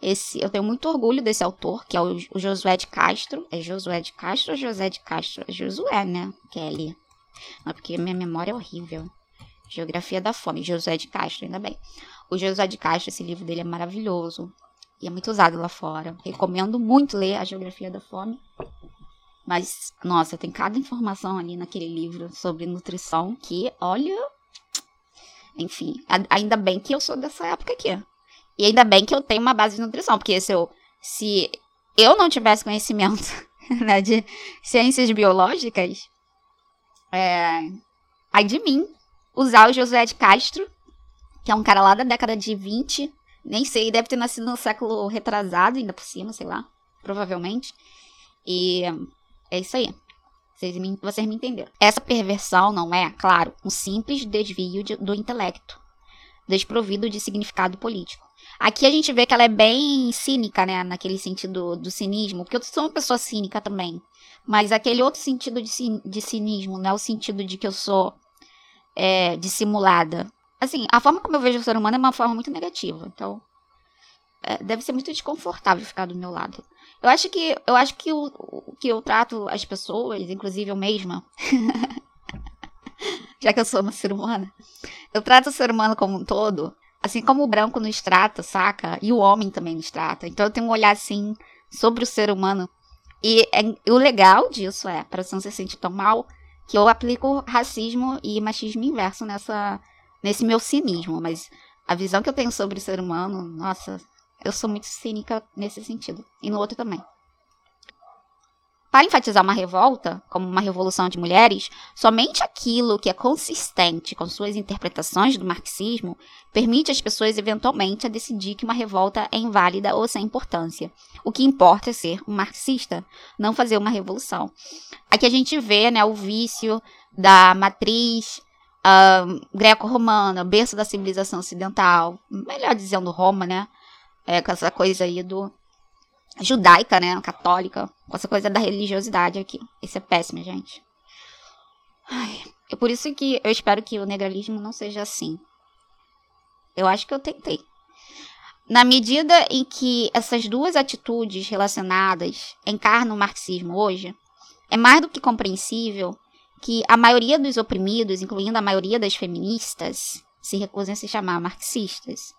Esse, eu tenho muito orgulho desse autor, que é o, o Josué de Castro. É Josué de Castro ou José de Castro? É Josué, né? Kelly. Não, porque minha memória é horrível. Geografia da Fome, Josué de Castro, ainda bem. O Josué de Castro, esse livro dele é maravilhoso. E é muito usado lá fora. Recomendo muito ler a Geografia da Fome. Mas, nossa, tem cada informação ali naquele livro sobre nutrição que, olha. Enfim, ainda bem que eu sou dessa época aqui. E ainda bem que eu tenho uma base de nutrição, porque se eu, se eu não tivesse conhecimento (laughs) né, de ciências biológicas, é, aí de mim usar o José de Castro, que é um cara lá da década de 20, nem sei, deve ter nascido no século retrasado, ainda por cima, sei lá, provavelmente. E é isso aí. Vocês me, vocês me entenderam. Essa perversão não é, claro, um simples desvio de, do intelecto, desprovido de significado político. Aqui a gente vê que ela é bem cínica, né? Naquele sentido do cinismo, porque eu sou uma pessoa cínica também. Mas aquele outro sentido de, de cinismo, não é o sentido de que eu sou é, dissimulada. Assim, a forma como eu vejo o ser humano é uma forma muito negativa. Então, é, deve ser muito desconfortável ficar do meu lado. Eu acho que eu acho que o que eu trato as pessoas, inclusive eu mesma, (laughs) já que eu sou uma ser humana, eu trato o ser humano como um todo, assim como o branco nos trata, saca? E o homem também nos trata. Então eu tenho um olhar assim sobre o ser humano. E, é, e o legal disso é, para você não se sentir tão mal, que eu aplico racismo e machismo inverso nessa nesse meu cinismo, mas a visão que eu tenho sobre o ser humano, nossa, eu sou muito cínica nesse sentido. E no outro também. Para enfatizar uma revolta, como uma revolução de mulheres, somente aquilo que é consistente com suas interpretações do marxismo permite às pessoas eventualmente a decidir que uma revolta é inválida ou sem importância. O que importa é ser um marxista, não fazer uma revolução. Aqui a gente vê né, o vício da matriz uh, greco-romana, berço da civilização ocidental, melhor dizendo Roma, né? É, com essa coisa aí do judaica, né, católica, com essa coisa da religiosidade aqui. Isso é péssimo, gente. Ai, é por isso que eu espero que o negralismo não seja assim. Eu acho que eu tentei. Na medida em que essas duas atitudes relacionadas encarnam o marxismo hoje, é mais do que compreensível que a maioria dos oprimidos, incluindo a maioria das feministas, se recusem a se chamar marxistas.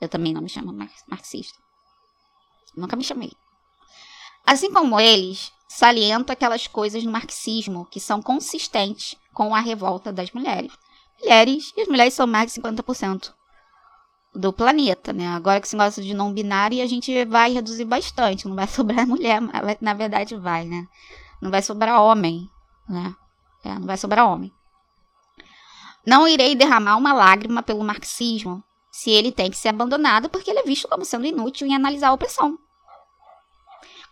Eu também não me chamo marxista. Nunca me chamei. Assim como eles, saliento aquelas coisas no marxismo que são consistentes com a revolta das mulheres. Mulheres, e as mulheres são mais de 50% do planeta, né? Agora que se gosta de não binário, a gente vai reduzir bastante. Não vai (laughs) sobrar mulher, na verdade vai, né? Não vai sobrar homem, né? É, não vai sobrar homem. Não irei derramar uma lágrima pelo marxismo se ele tem que ser abandonado porque ele é visto como sendo inútil em analisar a opressão.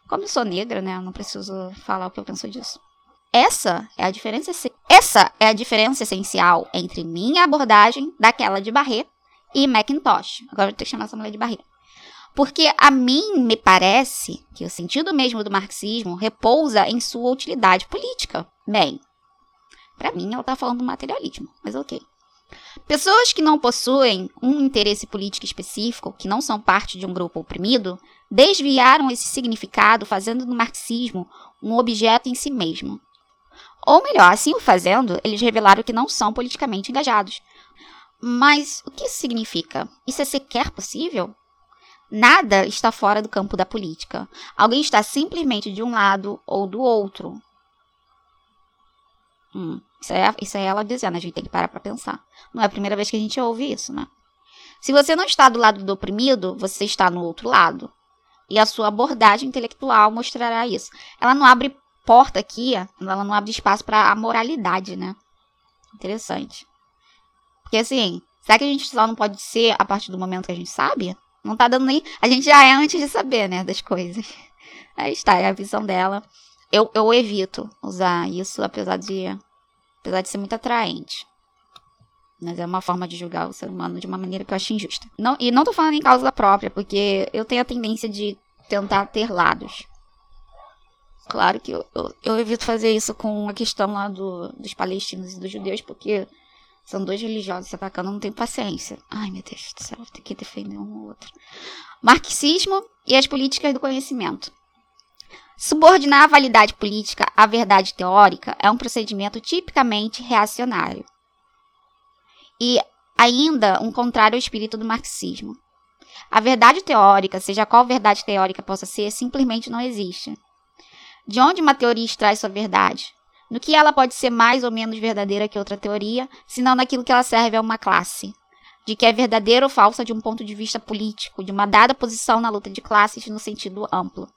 Como eu sou negra, né, eu não preciso falar o que eu penso disso. Essa é a diferença, essa é a diferença essencial entre minha abordagem daquela de Barret e Macintosh. Agora eu ter que chamar essa mulher de Barret. Porque a mim me parece que o sentido mesmo do marxismo repousa em sua utilidade política. Bem, para mim ela tá falando do materialismo, mas ok. Pessoas que não possuem um interesse político específico, que não são parte de um grupo oprimido, desviaram esse significado, fazendo do marxismo um objeto em si mesmo. Ou melhor, assim o fazendo, eles revelaram que não são politicamente engajados. Mas o que isso significa? Isso é sequer possível? Nada está fora do campo da política. Alguém está simplesmente de um lado ou do outro. Hum. Isso é, isso é ela dizendo, a gente tem que parar para pensar. Não é a primeira vez que a gente ouve isso, né? Se você não está do lado do oprimido, você está no outro lado. E a sua abordagem intelectual mostrará isso. Ela não abre porta aqui, ela não abre espaço para a moralidade, né? Interessante. Porque assim, será que a gente só não pode ser a partir do momento que a gente sabe? Não tá dando nem. A gente já é antes de saber, né? Das coisas. (laughs) Aí está, é a visão dela. Eu, eu evito usar isso, apesar de apesar de ser muito atraente. Mas é uma forma de julgar o ser humano de uma maneira que eu acho injusta. Não, e não tô falando em causa própria, porque eu tenho a tendência de tentar ter lados. Claro que eu, eu, eu, evito fazer isso com a questão lá do, dos palestinos e dos judeus, porque são dois religiosos se atacando, eu não tenho paciência. Ai, meu Deus do céu, tem que defender um ou outro. Marxismo e as políticas do conhecimento. Subordinar a validade política à verdade teórica é um procedimento tipicamente reacionário. E ainda um contrário ao espírito do marxismo. A verdade teórica, seja qual verdade teórica possa ser, simplesmente não existe. De onde uma teoria extrai sua verdade? No que ela pode ser mais ou menos verdadeira que outra teoria, senão naquilo que ela serve a uma classe. De que é verdadeira ou falsa de um ponto de vista político, de uma dada posição na luta de classes no sentido amplo.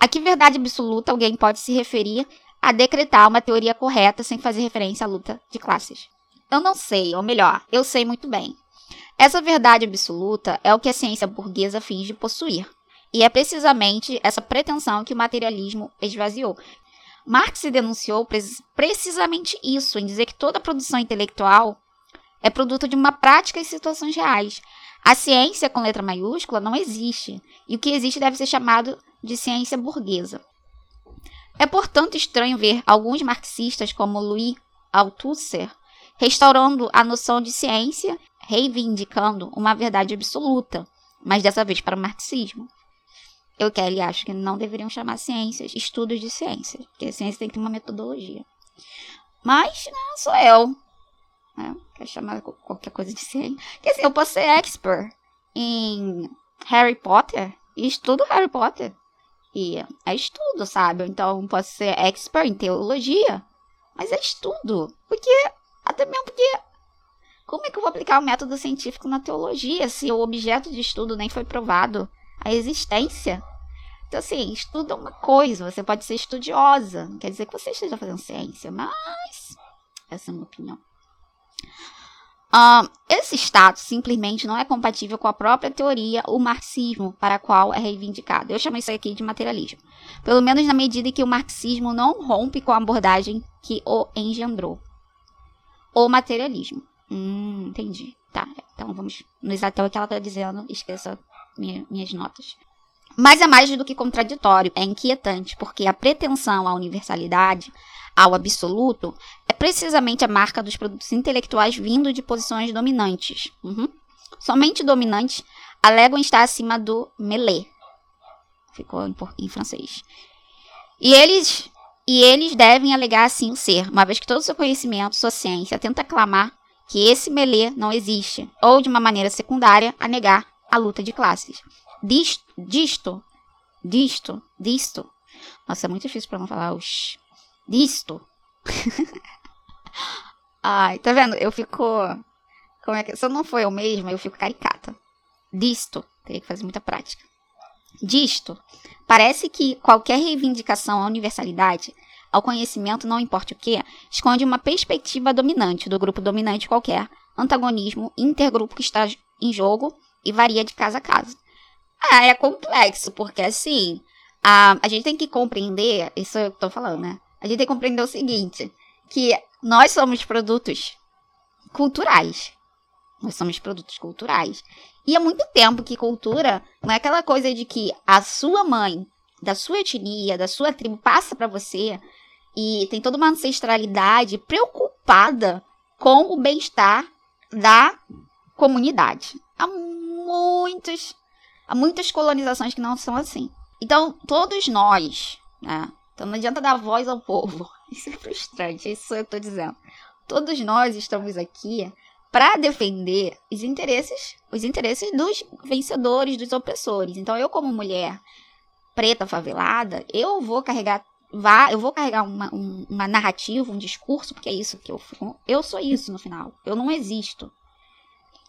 A que verdade absoluta alguém pode se referir a decretar uma teoria correta sem fazer referência à luta de classes? Eu não sei, ou melhor, eu sei muito bem. Essa verdade absoluta é o que a ciência burguesa finge possuir. E é precisamente essa pretensão que o materialismo esvaziou. Marx denunciou precisamente isso, em dizer que toda produção intelectual é produto de uma prática e situações reais. A ciência com letra maiúscula não existe, e o que existe deve ser chamado de ciência burguesa. É, portanto, estranho ver alguns marxistas, como Louis Althusser, restaurando a noção de ciência, reivindicando uma verdade absoluta, mas dessa vez para o marxismo. Eu, Kelly, acho que não deveriam chamar ciências estudos de ciência, porque a ciência tem que ter uma metodologia. Mas, não né, sou eu. Né? Quer chamar qualquer coisa de ciência. Quer dizer, eu posso ser expert em Harry Potter e estudo Harry Potter. E é estudo, sabe? Então, posso ser expert em teologia, mas é estudo. Porque, até mesmo porque como é que eu vou aplicar o método científico na teologia se o objeto de estudo nem foi provado? A existência. Então, assim, estudo é uma coisa, você pode ser estudiosa, não quer dizer que você esteja fazendo ciência, mas essa é a minha opinião. Esse status simplesmente não é compatível com a própria teoria, o marxismo, para a qual é reivindicado. Eu chamo isso aqui de materialismo. Pelo menos na medida em que o marxismo não rompe com a abordagem que o engendrou. O materialismo. Hum, entendi. Tá, então vamos nos até o que ela está dizendo. Esqueça minha, minhas notas. Mas é mais do que contraditório, é inquietante, porque a pretensão à universalidade, ao absoluto, é precisamente a marca dos produtos intelectuais vindo de posições dominantes. Uhum. Somente dominantes alegam estar acima do melé. Ficou em, em francês. E eles, e eles devem alegar assim o ser, uma vez que todo o seu conhecimento, sua ciência, tenta clamar que esse melé não existe, ou de uma maneira secundária, a negar a luta de classes disto, disto, disto, disto. Nossa, é muito difícil para não falar os disto. (laughs) Ai, tá vendo? Eu fico como é que se eu não for eu mesma, eu fico caricata. Disto, teria que fazer muita prática. Disto, parece que qualquer reivindicação à universalidade, ao conhecimento, não importa o que, esconde uma perspectiva dominante do grupo dominante qualquer, antagonismo, intergrupo que está em jogo e varia de casa a casa. Ah, é complexo, porque assim, a, a gente tem que compreender, isso eu tô falando, né? A gente tem que compreender o seguinte, que nós somos produtos culturais. Nós somos produtos culturais. E há muito tempo que cultura não é aquela coisa de que a sua mãe, da sua etnia, da sua tribo, passa para você e tem toda uma ancestralidade preocupada com o bem-estar da comunidade. Há muitos Há muitas colonizações que não são assim. Então, todos nós, né? Então não adianta dar voz ao povo. (laughs) Isso é frustrante, é isso eu estou dizendo. Todos nós estamos aqui para defender os interesses, os interesses dos vencedores, dos opressores. Então, eu como mulher preta favelada, eu vou carregar vá, eu vou carregar uma, um, uma narrativa, um discurso, porque é isso que eu eu sou isso no final. Eu não existo.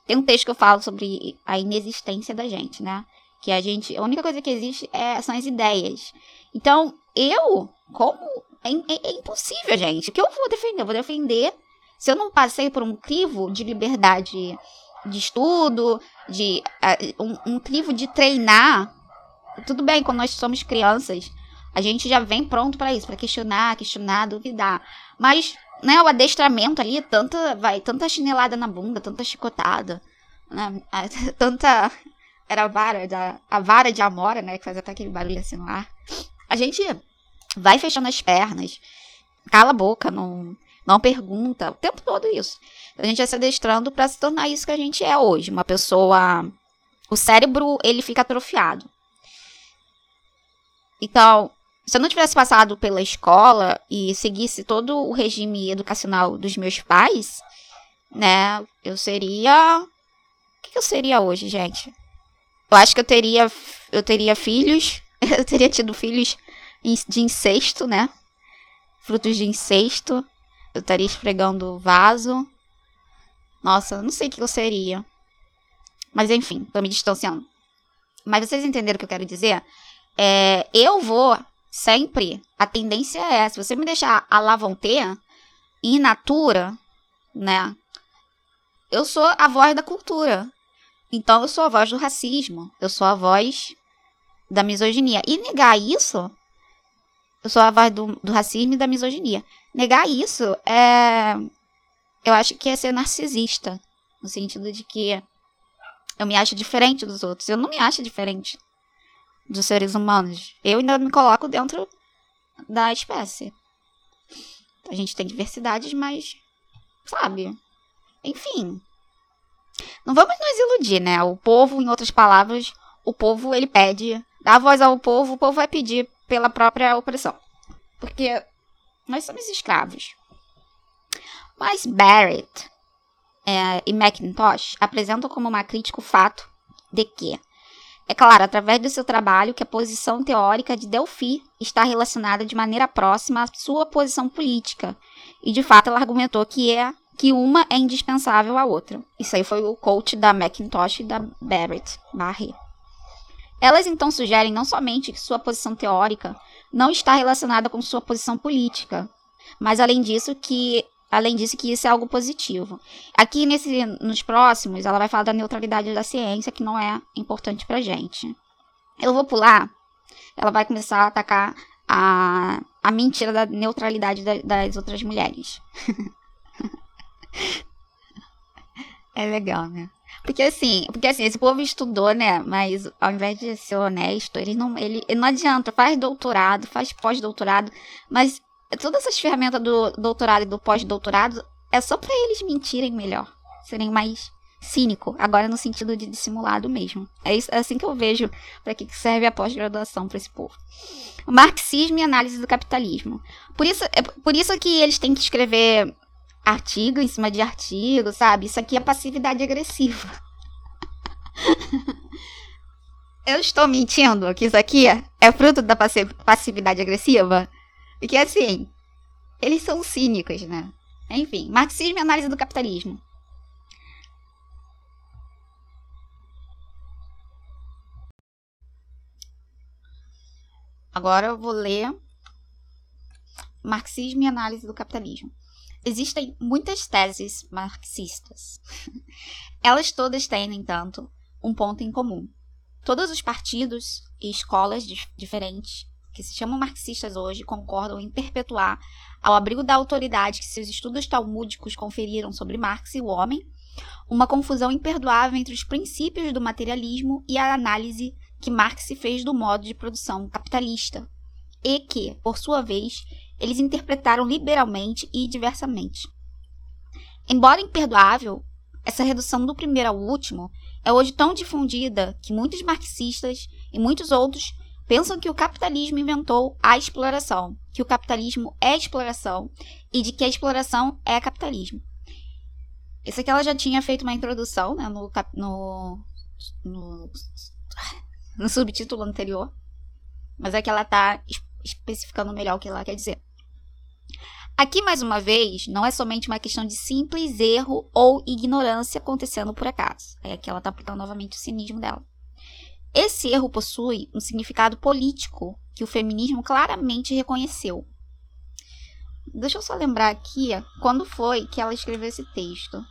Tem um texto que eu falo sobre a inexistência da gente, né? Que a gente. A única coisa que existe é, são as ideias. Então, eu, como. É, é, é impossível, gente. O que eu vou defender? Eu vou defender. Se eu não passei por um crivo de liberdade de estudo, de uh, um, um crivo de treinar. Tudo bem, quando nós somos crianças, a gente já vem pronto para isso, para questionar, questionar, duvidar. Mas né, o adestramento ali, tanta, vai, tanta chinelada na bunda, tanta chicotada, né, (laughs) tanta era a vara, da, a vara de Amora, né? Que faz até aquele barulho assim no ar. A gente vai fechando as pernas, cala a boca, não, não pergunta, o tempo todo isso. A gente vai se adestrando para se tornar isso que a gente é hoje, uma pessoa. O cérebro ele fica atrofiado. Então, se eu não tivesse passado pela escola e seguisse todo o regime educacional dos meus pais, né, eu seria. O que, eu seria hoje, gente? Eu acho que eu teria, eu teria filhos, (laughs) eu teria tido filhos de incesto, né? Frutos de incesto. Eu estaria esfregando vaso. Nossa, não sei o que eu seria. Mas enfim, tô me distanciando. Mas vocês entenderam o que eu quero dizer? É, eu vou sempre. A tendência é essa. Se você me deixar a lavonter, in natura, né? Eu sou a voz da cultura. Então eu sou a voz do racismo. Eu sou a voz da misoginia. E negar isso. Eu sou a voz do, do racismo e da misoginia. Negar isso é. Eu acho que é ser narcisista. No sentido de que eu me acho diferente dos outros. Eu não me acho diferente dos seres humanos. Eu ainda me coloco dentro da espécie. A gente tem diversidades, mas. Sabe? Enfim. Não vamos nos iludir, né? O povo, em outras palavras, o povo ele pede. Dá voz ao povo, o povo vai pedir pela própria opressão. Porque nós somos escravos. Mas Barrett é, e Macintosh apresentam como uma crítica o fato de que, é claro, através do seu trabalho, que a posição teórica de Delphi está relacionada de maneira próxima à sua posição política. E de fato ela argumentou que é que uma é indispensável à outra. Isso aí foi o coach da Macintosh e da Barrett, Barry. Elas então sugerem não somente que sua posição teórica não está relacionada com sua posição política, mas além disso que além disso que isso é algo positivo. Aqui nesse nos próximos, ela vai falar da neutralidade da ciência, que não é importante pra gente. Eu vou pular. Ela vai começar a atacar a, a mentira da neutralidade da, das outras mulheres. (laughs) é legal, né? Porque assim, porque assim, esse povo estudou, né? Mas ao invés de ser honesto, ele não, ele, ele não adianta, faz doutorado, faz pós-doutorado, mas todas essas ferramentas do doutorado e do pós-doutorado é só para eles mentirem melhor, serem mais cínico, agora no sentido de dissimulado mesmo. É, isso, é assim que eu vejo para que serve a pós-graduação para esse povo. Marxismo e análise do capitalismo. Por isso, é por isso que eles têm que escrever artigo em cima de artigo, sabe? Isso aqui é passividade agressiva. (laughs) Eu estou mentindo que isso aqui é fruto da passividade agressiva? Porque assim, eles são cínicos, né? Enfim, marxismo e análise do capitalismo. Agora eu vou ler Marxismo e análise do capitalismo. Existem muitas teses marxistas. (laughs) Elas todas têm, no entanto, um ponto em comum. Todos os partidos e escolas diferentes que se chamam marxistas hoje concordam em perpetuar, ao abrigo da autoridade que seus estudos talmúdicos conferiram sobre Marx e o homem, uma confusão imperdoável entre os princípios do materialismo e a análise que Marx fez do modo de produção capitalista, e que, por sua vez, eles interpretaram liberalmente e diversamente. Embora imperdoável, essa redução do primeiro ao último é hoje tão difundida que muitos marxistas e muitos outros pensam que o capitalismo inventou a exploração, que o capitalismo é exploração e de que a exploração é capitalismo. Isso aqui ela já tinha feito uma introdução né, no, no, no, no subtítulo anterior, mas é que ela está especificando melhor o que ela quer dizer. Aqui, mais uma vez, não é somente uma questão de simples erro ou ignorância acontecendo por acaso. É aqui ela está aplicando novamente o cinismo dela. Esse erro possui um significado político que o feminismo claramente reconheceu. Deixa eu só lembrar aqui quando foi que ela escreveu esse texto.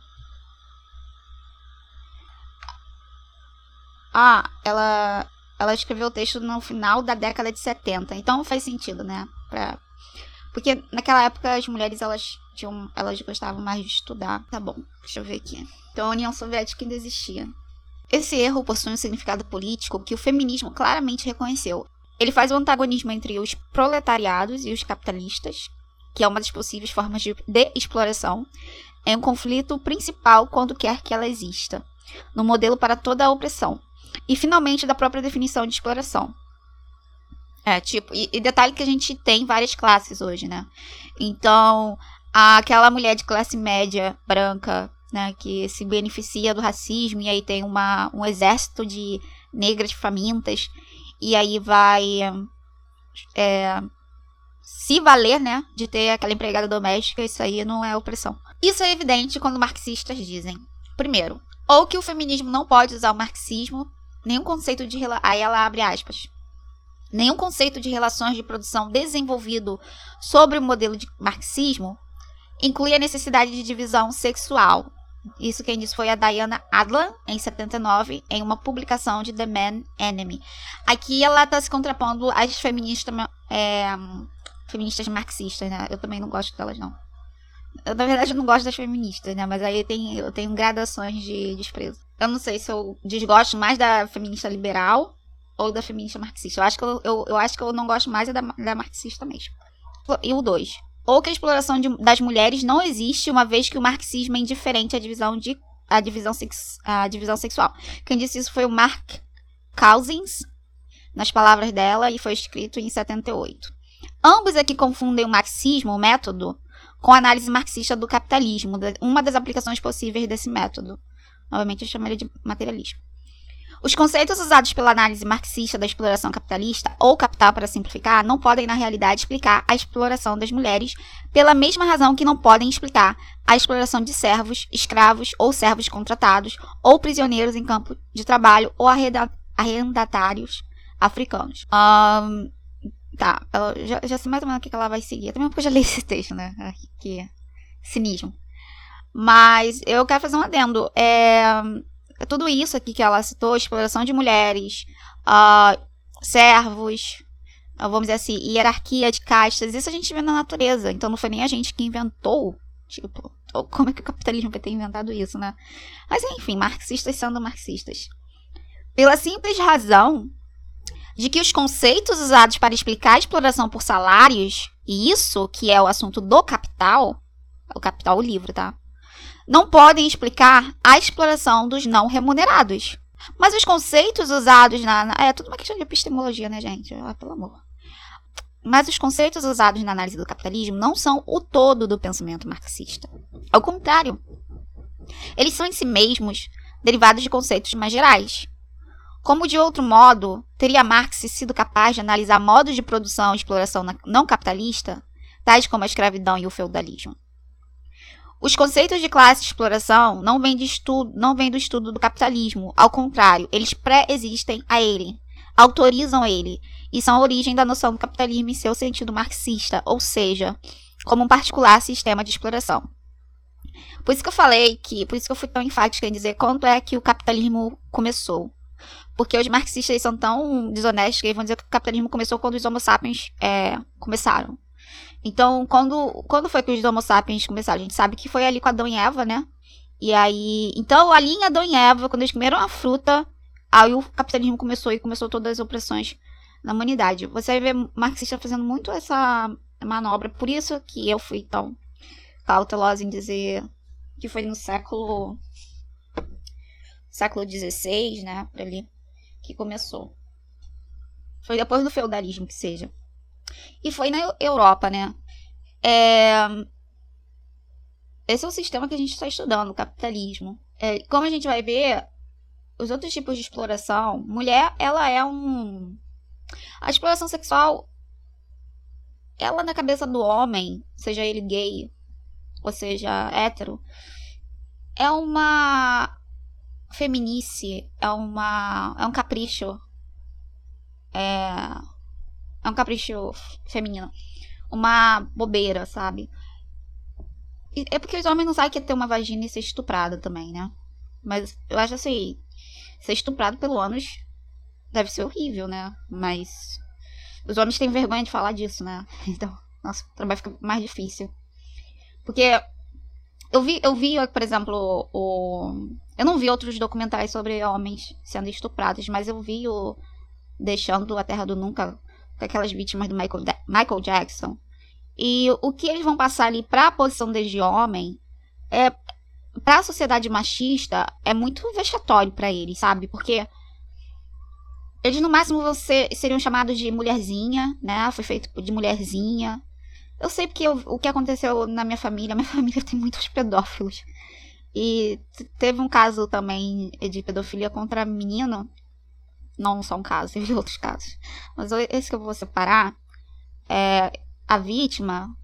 Ah, ela, ela escreveu o texto no final da década de 70. Então faz sentido, né? Pra porque naquela época as mulheres elas tinham, elas gostavam mais de estudar. Tá bom, deixa eu ver aqui. Então a União Soviética ainda existia. Esse erro possui um significado político que o feminismo claramente reconheceu. Ele faz o antagonismo entre os proletariados e os capitalistas, que é uma das possíveis formas de, de exploração, é um conflito principal quando quer que ela exista, no modelo para toda a opressão, e finalmente da própria definição de exploração. É, tipo, e, e detalhe que a gente tem várias classes hoje, né? Então, aquela mulher de classe média branca, né, que se beneficia do racismo, e aí tem uma, um exército de negras famintas, e aí vai é, se valer, né, de ter aquela empregada doméstica, isso aí não é opressão. Isso é evidente quando marxistas dizem, primeiro, ou que o feminismo não pode usar o marxismo, nenhum conceito de aí ela abre aspas. Nenhum conceito de relações de produção desenvolvido sobre o modelo de marxismo inclui a necessidade de divisão sexual. Isso quem disse foi a Diana Adler, em 79, em uma publicação de The Man Enemy. Aqui ela está se contrapondo às feministas, é, feministas marxistas, né? Eu também não gosto delas, não. Eu, na verdade, não gosto das feministas, né? Mas aí tem, eu tenho gradações de desprezo. Eu não sei se eu desgosto mais da feminista liberal ou da feminista marxista. Eu acho que eu, eu, eu acho que eu não gosto mais da, da marxista mesmo. E o 2. Ou que a exploração de, das mulheres não existe, uma vez que o marxismo é indiferente à divisão, de, à divisão, sex, à divisão sexual. Quem disse isso foi o Mark Cousins, nas palavras dela, e foi escrito em 78. Ambos aqui confundem o marxismo, o método, com a análise marxista do capitalismo, uma das aplicações possíveis desse método. Novamente, eu chamaria de materialismo. Os conceitos usados pela análise marxista da exploração capitalista, ou capital para simplificar, não podem, na realidade, explicar a exploração das mulheres, pela mesma razão que não podem explicar a exploração de servos, escravos ou servos contratados, ou prisioneiros em campo de trabalho, ou arrendatários africanos. Um, tá, eu já, já sei mais ou menos o que ela vai seguir, também porque eu já li esse texto, né? Que cinismo. Mas eu quero fazer um adendo. É tudo isso aqui que ela citou, exploração de mulheres, uh, servos, uh, vamos dizer assim, hierarquia de castas, isso a gente vê na natureza. Então não foi nem a gente que inventou, tipo, como é que o capitalismo vai ter inventado isso, né? Mas enfim, marxistas sendo marxistas. Pela simples razão de que os conceitos usados para explicar a exploração por salários, e isso que é o assunto do capital, o capital o livro, tá? Não podem explicar a exploração dos não remunerados. Mas os conceitos usados na. é tudo uma questão de epistemologia, né, gente? Ah, pelo amor. Mas os conceitos usados na análise do capitalismo não são o todo do pensamento marxista. Ao contrário, eles são em si mesmos derivados de conceitos mais gerais. Como de outro modo, teria Marx sido capaz de analisar modos de produção e exploração não capitalista, tais como a escravidão e o feudalismo? Os conceitos de classe e exploração não vêm, de estudo, não vêm do estudo do capitalismo. Ao contrário, eles pré-existem a ele, autorizam ele, e são a origem da noção do capitalismo em seu sentido marxista, ou seja, como um particular sistema de exploração. Por isso que eu falei que, por isso que eu fui tão enfática em dizer quanto é que o capitalismo começou. Porque os marxistas são tão desonestos que eles vão dizer que o capitalismo começou quando os homo sapiens é, começaram. Então, quando, quando foi que os Homo sapiens começaram? A gente sabe que foi ali com Adão e Eva, né? E aí. Então, ali em Adão e Eva, quando eles comeram a fruta, aí o capitalismo começou e começou todas as opressões na humanidade. Você ver marxista fazendo muito essa manobra. Por isso que eu fui tão cautelosa em dizer que foi no século. século XVI, né? Por ali, que começou. Foi depois do feudalismo que seja. E foi na Europa, né? É... Esse é o sistema que a gente está estudando, o capitalismo. É, como a gente vai ver, os outros tipos de exploração, mulher, ela é um. A exploração sexual, ela na cabeça do homem, seja ele gay ou seja hétero, é uma feminice, é uma é um capricho. É é um capricho feminino. Uma bobeira, sabe? E é porque os homens não sabem que é ter uma vagina e ser estuprada também, né? Mas eu acho assim, ser estuprado pelo ânus deve ser horrível, né? Mas os homens têm vergonha de falar disso, né? (laughs) Então, nossa, o trabalho fica mais difícil. Porque eu vi, eu vi, por exemplo, o. Eu não vi outros documentários sobre homens sendo estuprados, mas eu vi o Deixando a Terra do Nunca, com aquelas vítimas do Michael, Michael Jackson. E o que eles vão passar ali para a posição deles de homem é para a sociedade machista é muito vexatório para eles, sabe? Porque eles no máximo ser, seriam chamados de mulherzinha, né? Foi feito de mulherzinha. Eu sei porque eu, o que aconteceu na minha família, minha (laughs) família tem muitos pedófilos. E teve um caso também de pedofilia contra menino. Não só um caso, (laughs) teve outros casos. Mas esse que eu vou separar é a vítima,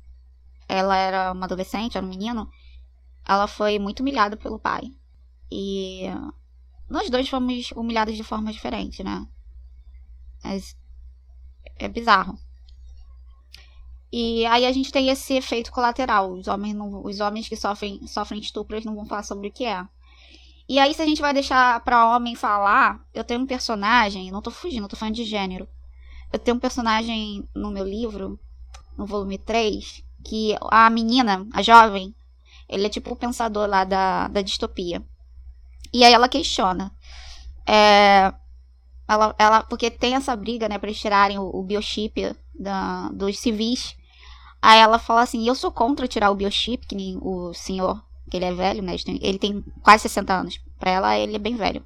ela era uma adolescente, era um menino, ela foi muito humilhada pelo pai. E nós dois fomos humilhados de forma diferente, né? Mas é bizarro. E aí a gente tem esse efeito colateral. Os homens, não, os homens que sofrem, sofrem estupros não vão falar sobre o que é. E aí, se a gente vai deixar pra homem falar, eu tenho um personagem, não tô fugindo, tô falando de gênero. Eu tenho um personagem no meu livro, no volume 3, que a menina, a jovem, ele é tipo o pensador lá da, da distopia. E aí ela questiona. É, ela, ela, porque tem essa briga, né, pra eles tirarem o, o biochip da, dos civis. Aí ela fala assim: Eu sou contra tirar o biochip, que nem o senhor, que ele é velho, né? Ele tem quase 60 anos. Pra ela, ele é bem velho.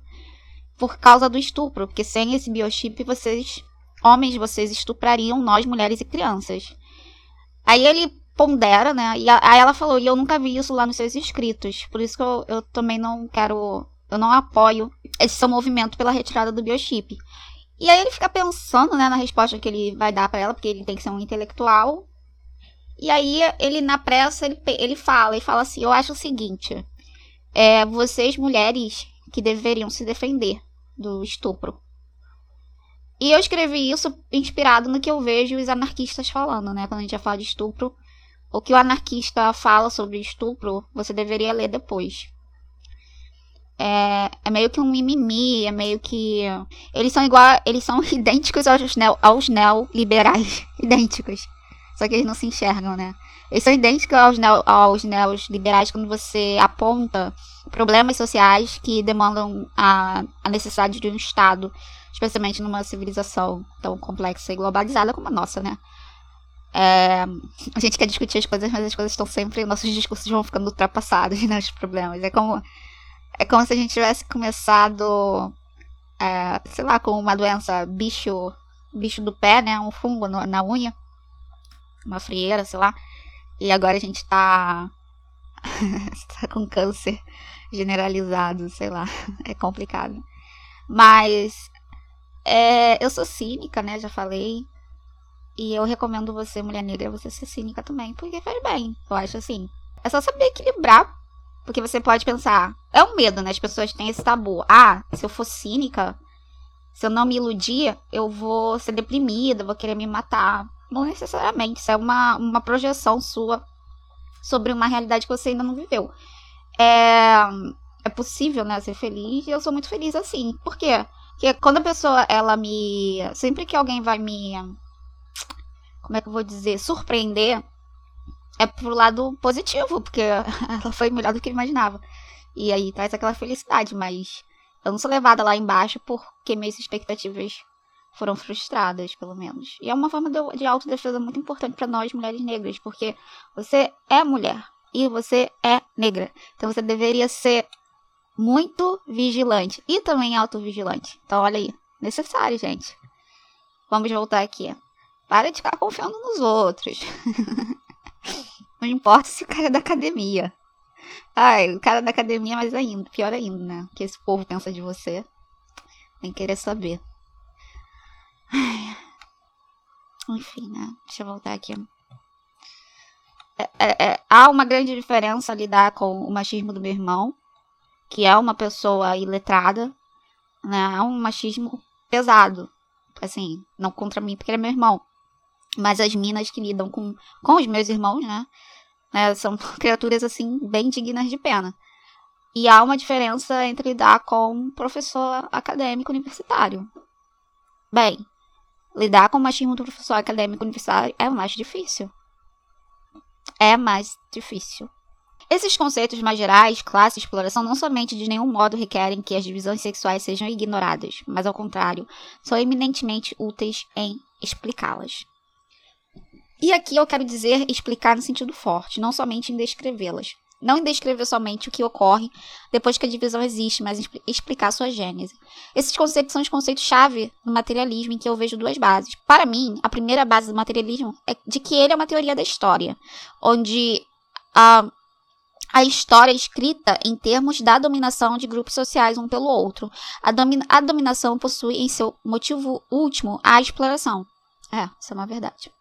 Por causa do estupro, porque sem esse biochip, vocês, homens, vocês estuprariam nós, mulheres e crianças. Aí ele pondera, né? E aí ela falou: E eu nunca vi isso lá nos seus escritos. Por isso que eu, eu também não quero eu não apoio esse seu movimento pela retirada do biochip. E aí ele fica pensando, né, na resposta que ele vai dar para ela, porque ele tem que ser um intelectual. E aí ele, na pressa, ele, ele fala, e fala assim, eu acho o seguinte, é, vocês mulheres que deveriam se defender do estupro. E eu escrevi isso inspirado no que eu vejo os anarquistas falando, né, quando a gente já fala de estupro. O que o anarquista fala sobre estupro, você deveria ler depois é, é meio que um mimimi, é meio que. Eles são igual. Eles são (laughs) idênticos aos, neo, aos neoliberais. (laughs) idênticos. Só que eles não se enxergam, né? Eles são idênticos aos, neo, aos neoliberais quando você aponta problemas sociais que demandam a, a necessidade de um Estado, especialmente numa civilização tão complexa e globalizada como a nossa, né? É, a gente quer discutir as coisas, mas as coisas estão sempre. Nossos discursos vão ficando ultrapassados, né? Os problemas. É como é como se a gente tivesse começado, é, sei lá, com uma doença bicho, bicho do pé, né? Um fungo no, na unha. Uma frieira, sei lá. E agora a gente tá, (laughs) tá com câncer generalizado, sei lá. (laughs) É complicado. Mas é, eu sou cínica, né? Já falei. E eu recomendo você, mulher negra, você ser cínica também, porque faz bem. Eu acho assim. É só saber equilibrar porque você pode pensar, é um medo, né? As pessoas têm esse tabu. Ah, se eu for cínica, se eu não me iludir, eu vou ser deprimida, vou querer me matar. Não necessariamente. Isso é uma, uma projeção sua sobre uma realidade que você ainda não viveu. É, é possível, né, ser feliz e eu sou muito feliz assim. Por quê? Porque quando a pessoa, ela me. Sempre que alguém vai me. Como é que eu vou dizer? Surpreender, é pro lado positivo, porque (laughs) ela foi melhor do que eu imaginava. E aí traz aquela felicidade, mas eu não sou levada lá embaixo porque minhas expectativas foram frustradas, pelo menos. E é uma forma de autodefesa muito importante para nós, mulheres negras, porque você é mulher e você é negra. Então você deveria ser muito vigilante e também autovigilante. Então, olha aí, necessário, gente. Vamos voltar aqui. Para de ficar confiando nos outros. (laughs) Não importa se o cara é da academia. Ai, o cara é da academia, mas ainda, pior ainda, né? O que esse povo pensa de você. Nem querer saber. Ai. Enfim, né? Deixa eu voltar aqui. É, é, é, há uma grande diferença lidar com o machismo do meu irmão, que é uma pessoa iletrada, né? É um machismo pesado. Assim, não contra mim, porque ele é meu irmão. Mas as minas que lidam com, com os meus irmãos, né? né? São (laughs) criaturas, assim, bem dignas de pena. E há uma diferença entre lidar com um professor acadêmico universitário. Bem, lidar com o machismo do professor acadêmico universitário é mais difícil. É mais difícil. Esses conceitos mais gerais, classe e exploração, não somente de nenhum modo requerem que as divisões sexuais sejam ignoradas, mas ao contrário, são eminentemente úteis em explicá-las. E aqui eu quero dizer explicar no sentido forte, não somente em descrevê-las. Não descrever somente o que ocorre depois que a divisão existe, mas explicar sua gênese. Esses conceitos são os conceitos-chave do materialismo, em que eu vejo duas bases. Para mim, a primeira base do materialismo é de que ele é uma teoria da história, onde a, a história é escrita em termos da dominação de grupos sociais um pelo outro. A, a dominação possui em seu motivo último a exploração. É, isso é uma verdade.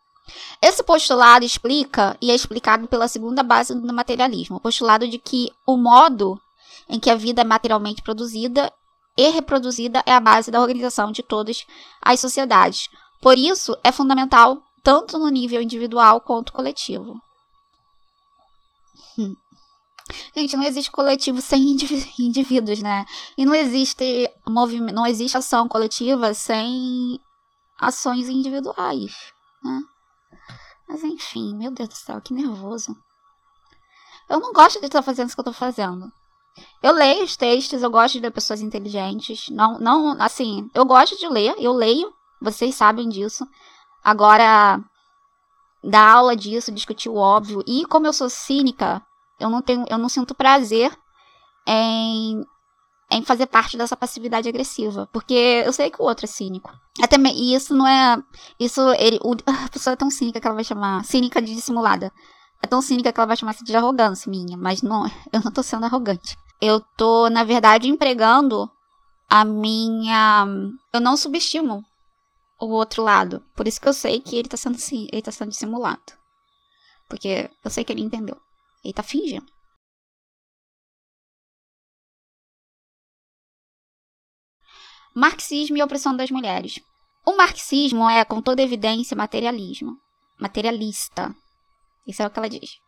Esse postulado explica e é explicado pela segunda base do materialismo, o postulado de que o modo em que a vida é materialmente produzida e reproduzida é a base da organização de todas as sociedades. Por isso, é fundamental tanto no nível individual quanto coletivo. Hum. Gente, não existe coletivo sem indivíduos, né? E não existe movimento, não existe ação coletiva sem ações individuais, né? Mas enfim, meu Deus do céu, que nervoso. Eu não gosto de estar fazendo isso que eu tô fazendo. Eu leio os textos, eu gosto de ler pessoas inteligentes. Não, não, assim, eu gosto de ler, eu leio, vocês sabem disso. Agora, dar aula disso, discutir o óbvio. E como eu sou cínica, eu não tenho, eu não sinto prazer em em fazer parte dessa passividade agressiva. Porque eu sei que o outro é cínico. Até e isso não é. Isso. Ele, o, a pessoa é tão cínica que ela vai chamar. Cínica de dissimulada. É tão cínica que ela vai chamar de arrogância minha. Mas não, (laughs) eu não tô sendo arrogante. Eu tô, na verdade, empregando a minha. Eu não subestimo o outro lado. Por isso que eu sei que ele tá sendo, ele tá sendo dissimulado. Porque eu sei que ele entendeu. Ele tá fingindo. Marxismo e opressão das mulheres. O marxismo é, com toda evidência, materialismo. Materialista. Isso é o que ela diz.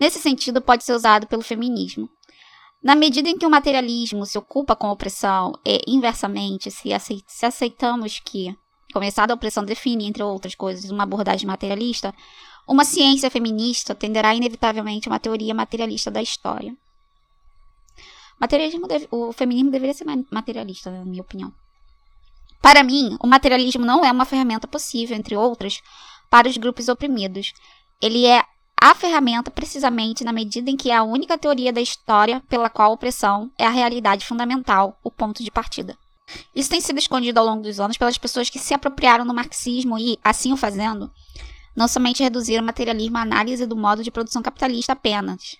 Nesse sentido, pode ser usado pelo feminismo. Na medida em que o materialismo se ocupa com a opressão e, inversamente, se, se aceitamos que, começada a opressão define, entre outras coisas, uma abordagem materialista, uma ciência feminista tenderá inevitavelmente a uma teoria materialista da história. Materialismo o feminismo deveria ser materialista, na minha opinião. Para mim, o materialismo não é uma ferramenta possível, entre outras, para os grupos oprimidos. Ele é a ferramenta precisamente na medida em que é a única teoria da história pela qual a opressão é a realidade fundamental, o ponto de partida. Isso tem sido escondido ao longo dos anos pelas pessoas que se apropriaram do marxismo e, assim o fazendo, não somente reduziram o materialismo à análise do modo de produção capitalista apenas,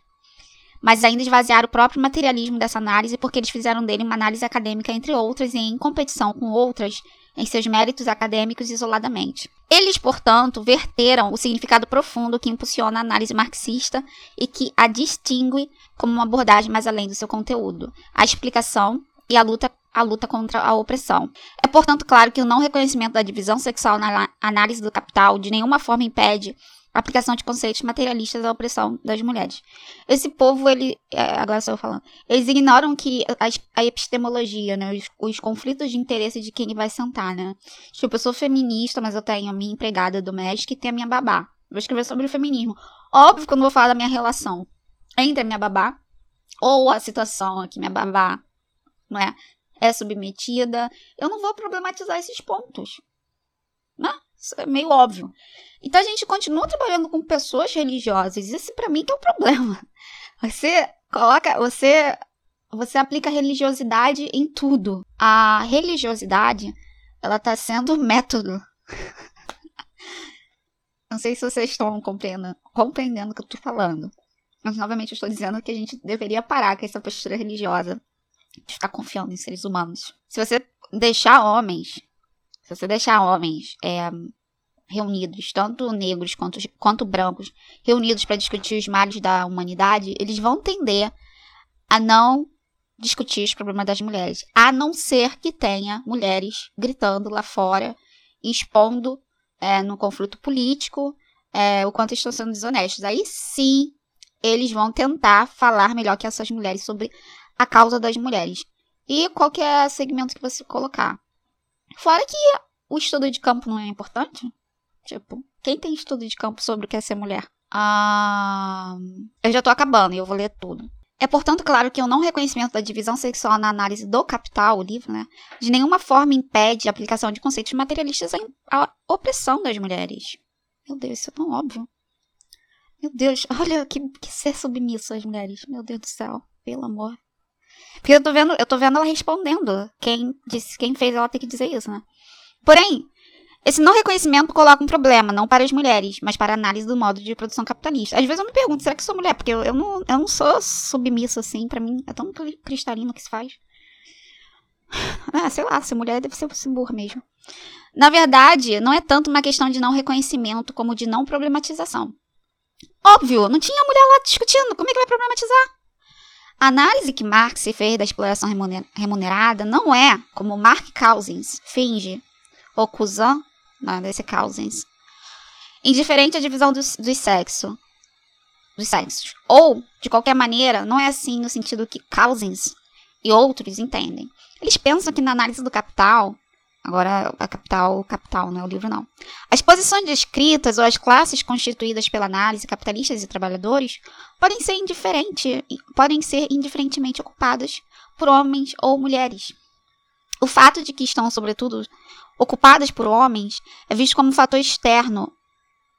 mas ainda esvaziar o próprio materialismo dessa análise porque eles fizeram dele uma análise acadêmica entre outras e em competição com outras em seus méritos acadêmicos isoladamente. Eles, portanto, verteram o significado profundo que impulsiona a análise marxista e que a distingue como uma abordagem mais além do seu conteúdo, a explicação e a luta, a luta contra a opressão. É, portanto, claro que o não reconhecimento da divisão sexual na análise do capital de nenhuma forma impede aplicação de conceitos materialistas à opressão das mulheres. Esse povo, ele, é, agora estou falando, eles ignoram que a, a epistemologia, né, os, os, conflitos de interesse de quem vai sentar, né. Tipo, eu sou feminista, mas eu tenho a minha empregada doméstica e tenho a minha babá. Vou escrever sobre o feminismo. Óbvio que eu não vou falar da minha relação entre a minha babá ou a situação que minha babá, não é, é submetida. Eu não vou problematizar esses pontos, né? Isso é meio óbvio. Então a gente continua trabalhando com pessoas religiosas. Esse para mim que é o problema. Você coloca, você você aplica religiosidade em tudo. A religiosidade, ela tá sendo método. (laughs) Não sei se vocês estão compreendendo, compreendendo o que eu tô falando. Mas novamente eu estou dizendo que a gente deveria parar com essa postura religiosa de ficar confiando em seres humanos. Se você deixar homens se você deixar homens é, reunidos, tanto negros quanto, quanto brancos, reunidos para discutir os males da humanidade, eles vão tender a não discutir os problemas das mulheres, a não ser que tenha mulheres gritando lá fora, expondo é, no conflito político é, o quanto estão sendo desonestos. Aí sim, eles vão tentar falar melhor que essas mulheres sobre a causa das mulheres. E qualquer segmento que você colocar. Fora que o estudo de campo não é importante. Tipo, quem tem estudo de campo sobre o que é ser mulher? Ah, eu já tô acabando e eu vou ler tudo. É, portanto, claro que o não reconhecimento da divisão sexual na análise do Capital, o livro, né, de nenhuma forma impede a aplicação de conceitos materialistas à opressão das mulheres. Meu Deus, isso é tão óbvio. Meu Deus, (laughs) olha que, que ser submisso às mulheres. Meu Deus do céu, pelo amor. Porque eu tô vendo, eu tô vendo ela respondendo. Quem disse, quem fez ela ter que dizer isso, né? Porém, esse não reconhecimento coloca um problema, não para as mulheres, mas para a análise do modo de produção capitalista. Às vezes eu me pergunto, será que sou mulher? Porque eu, eu, não, eu não sou submissa assim, para mim é tão cristalino que se faz. (sighs) Ah, sei lá, ser mulher deve ser burra mesmo. Na verdade, não é tanto uma questão de não reconhecimento como de não problematização. Óbvio, não tinha mulher lá discutindo, como é que vai problematizar? A análise que Marx fez da exploração remunerada não é, como Mark Cousins finge, ou Cousin não, deve ser Cousins. Indiferente à divisão dos, dos sexos. Dos sexos. Ou, de qualquer maneira, não é assim no sentido que Cousins e outros entendem. Eles pensam que na análise do capital, agora a capital, capital, não é o livro não. As posições descritas ou as classes constituídas pela análise, capitalistas e trabalhadores, podem ser indiferente, podem ser indiferentemente ocupadas por homens ou mulheres. O fato de que estão, sobretudo, ocupadas por homens é visto como um fator externo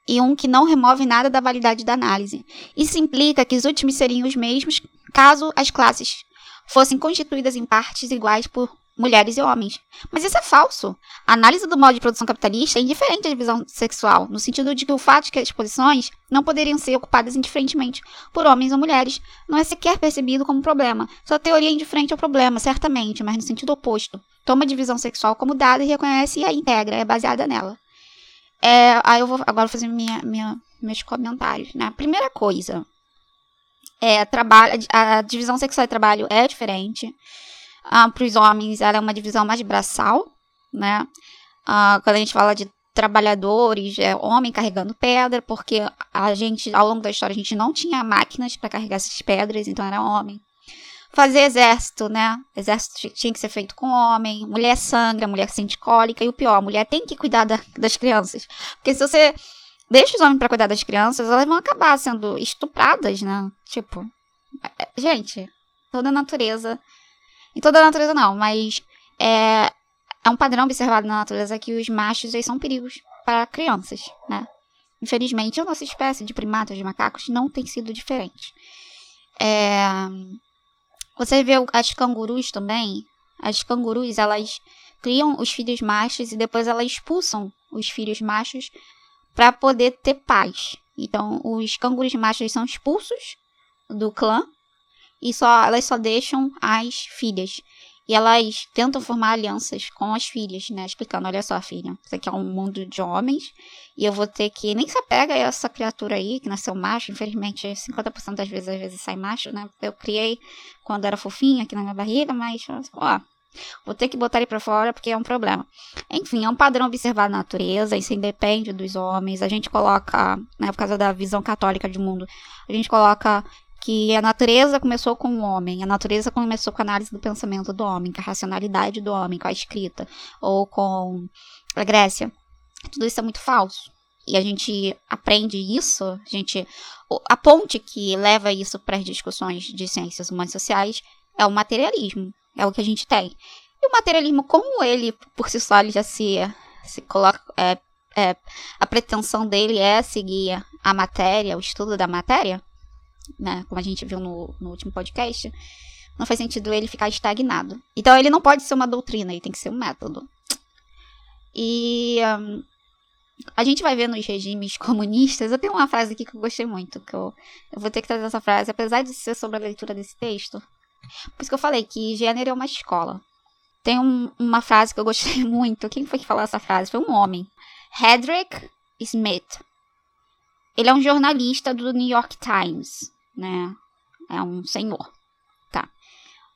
e um que não remove nada da validade da análise. Isso implica que os últimos seriam os mesmos caso as classes fossem constituídas em partes iguais por mulheres e homens. Mas isso é falso. A análise do modo de produção capitalista é indiferente à divisão sexual, no sentido de que o fato de que as posições não poderiam ser ocupadas indiferentemente por homens ou mulheres não é sequer percebido como problema. Sua teoria é indiferente ao problema, certamente, mas no sentido oposto. Toma a divisão sexual como dada e reconhece e a integra, é baseada nela. É, aí eu vou agora fazer minha, minha, meus comentários. Né? Primeira coisa, é, trabalho, a divisão sexual e trabalho é diferente. Ah, Para os homens, ela é uma divisão mais braçal, né? Ah, quando a gente fala de trabalhadores, é homem carregando pedra, porque a gente, ao longo da história, a gente não tinha máquinas para carregar essas pedras, então era homem. Fazer exército, né? Exército tinha que ser feito com homem, mulher sangra, mulher sente cólica, e o pior, a mulher tem que cuidar da, das crianças. Porque se você deixa os homens para cuidar das crianças, elas vão acabar sendo estupradas, né? Tipo, é, gente, toda a natureza em toda a natureza não, mas é, é um padrão observado na natureza que os machos eles são perigos para crianças, né? Infelizmente, a nossa espécie de primatas, de macacos, não tem sido diferente. É, você vê as cangurus também. As cangurus, elas criam os filhos machos e depois elas expulsam os filhos machos para poder ter paz. Então, os cangurus machos são expulsos do clã e só elas só deixam as filhas. E elas tentam formar alianças com as filhas, né? Explicando, olha só, filha, isso aqui é um mundo de homens e eu vou ter que... Nem se apega a essa criatura aí, que nasceu macho, infelizmente 50% das vezes, às vezes sai macho, né? Eu criei quando era fofinha aqui na minha barriga, mas, ó, Vou ter que botar ele para fora porque é um problema. Enfim, é um padrão observado na natureza, isso independe dos homens. A gente coloca, né, por causa da visão católica do mundo, a gente coloca que a natureza começou com o homem, a natureza começou com a análise do pensamento do homem, com a racionalidade do homem, com a escrita, ou com a Grécia. Tudo isso é muito falso. E a gente aprende isso, a gente a ponte que leva isso para as discussões de ciências humanas sociais é o materialismo, é o que a gente tem. E o materialismo, como ele por si só ele já se, se coloca, é, é, a pretensão dele é seguir a matéria, o estudo da matéria, né? Como a gente viu no, no último podcast, não faz sentido ele ficar estagnado. Então ele não pode ser uma doutrina, ele tem que ser um método. E um, a gente vai ver nos regimes (laughs) comunistas. Eu tenho uma frase aqui que eu gostei muito, que eu, eu vou ter que trazer essa frase, apesar de ser sobre a leitura desse texto. Por isso que eu falei que gênero é uma escola. Tem um, uma frase que eu gostei (laughs) muito. Quem foi que falou essa frase? Foi um homem. Hedrick Smith. Ele é um jornalista do New York Times né? É um senhor. Tá.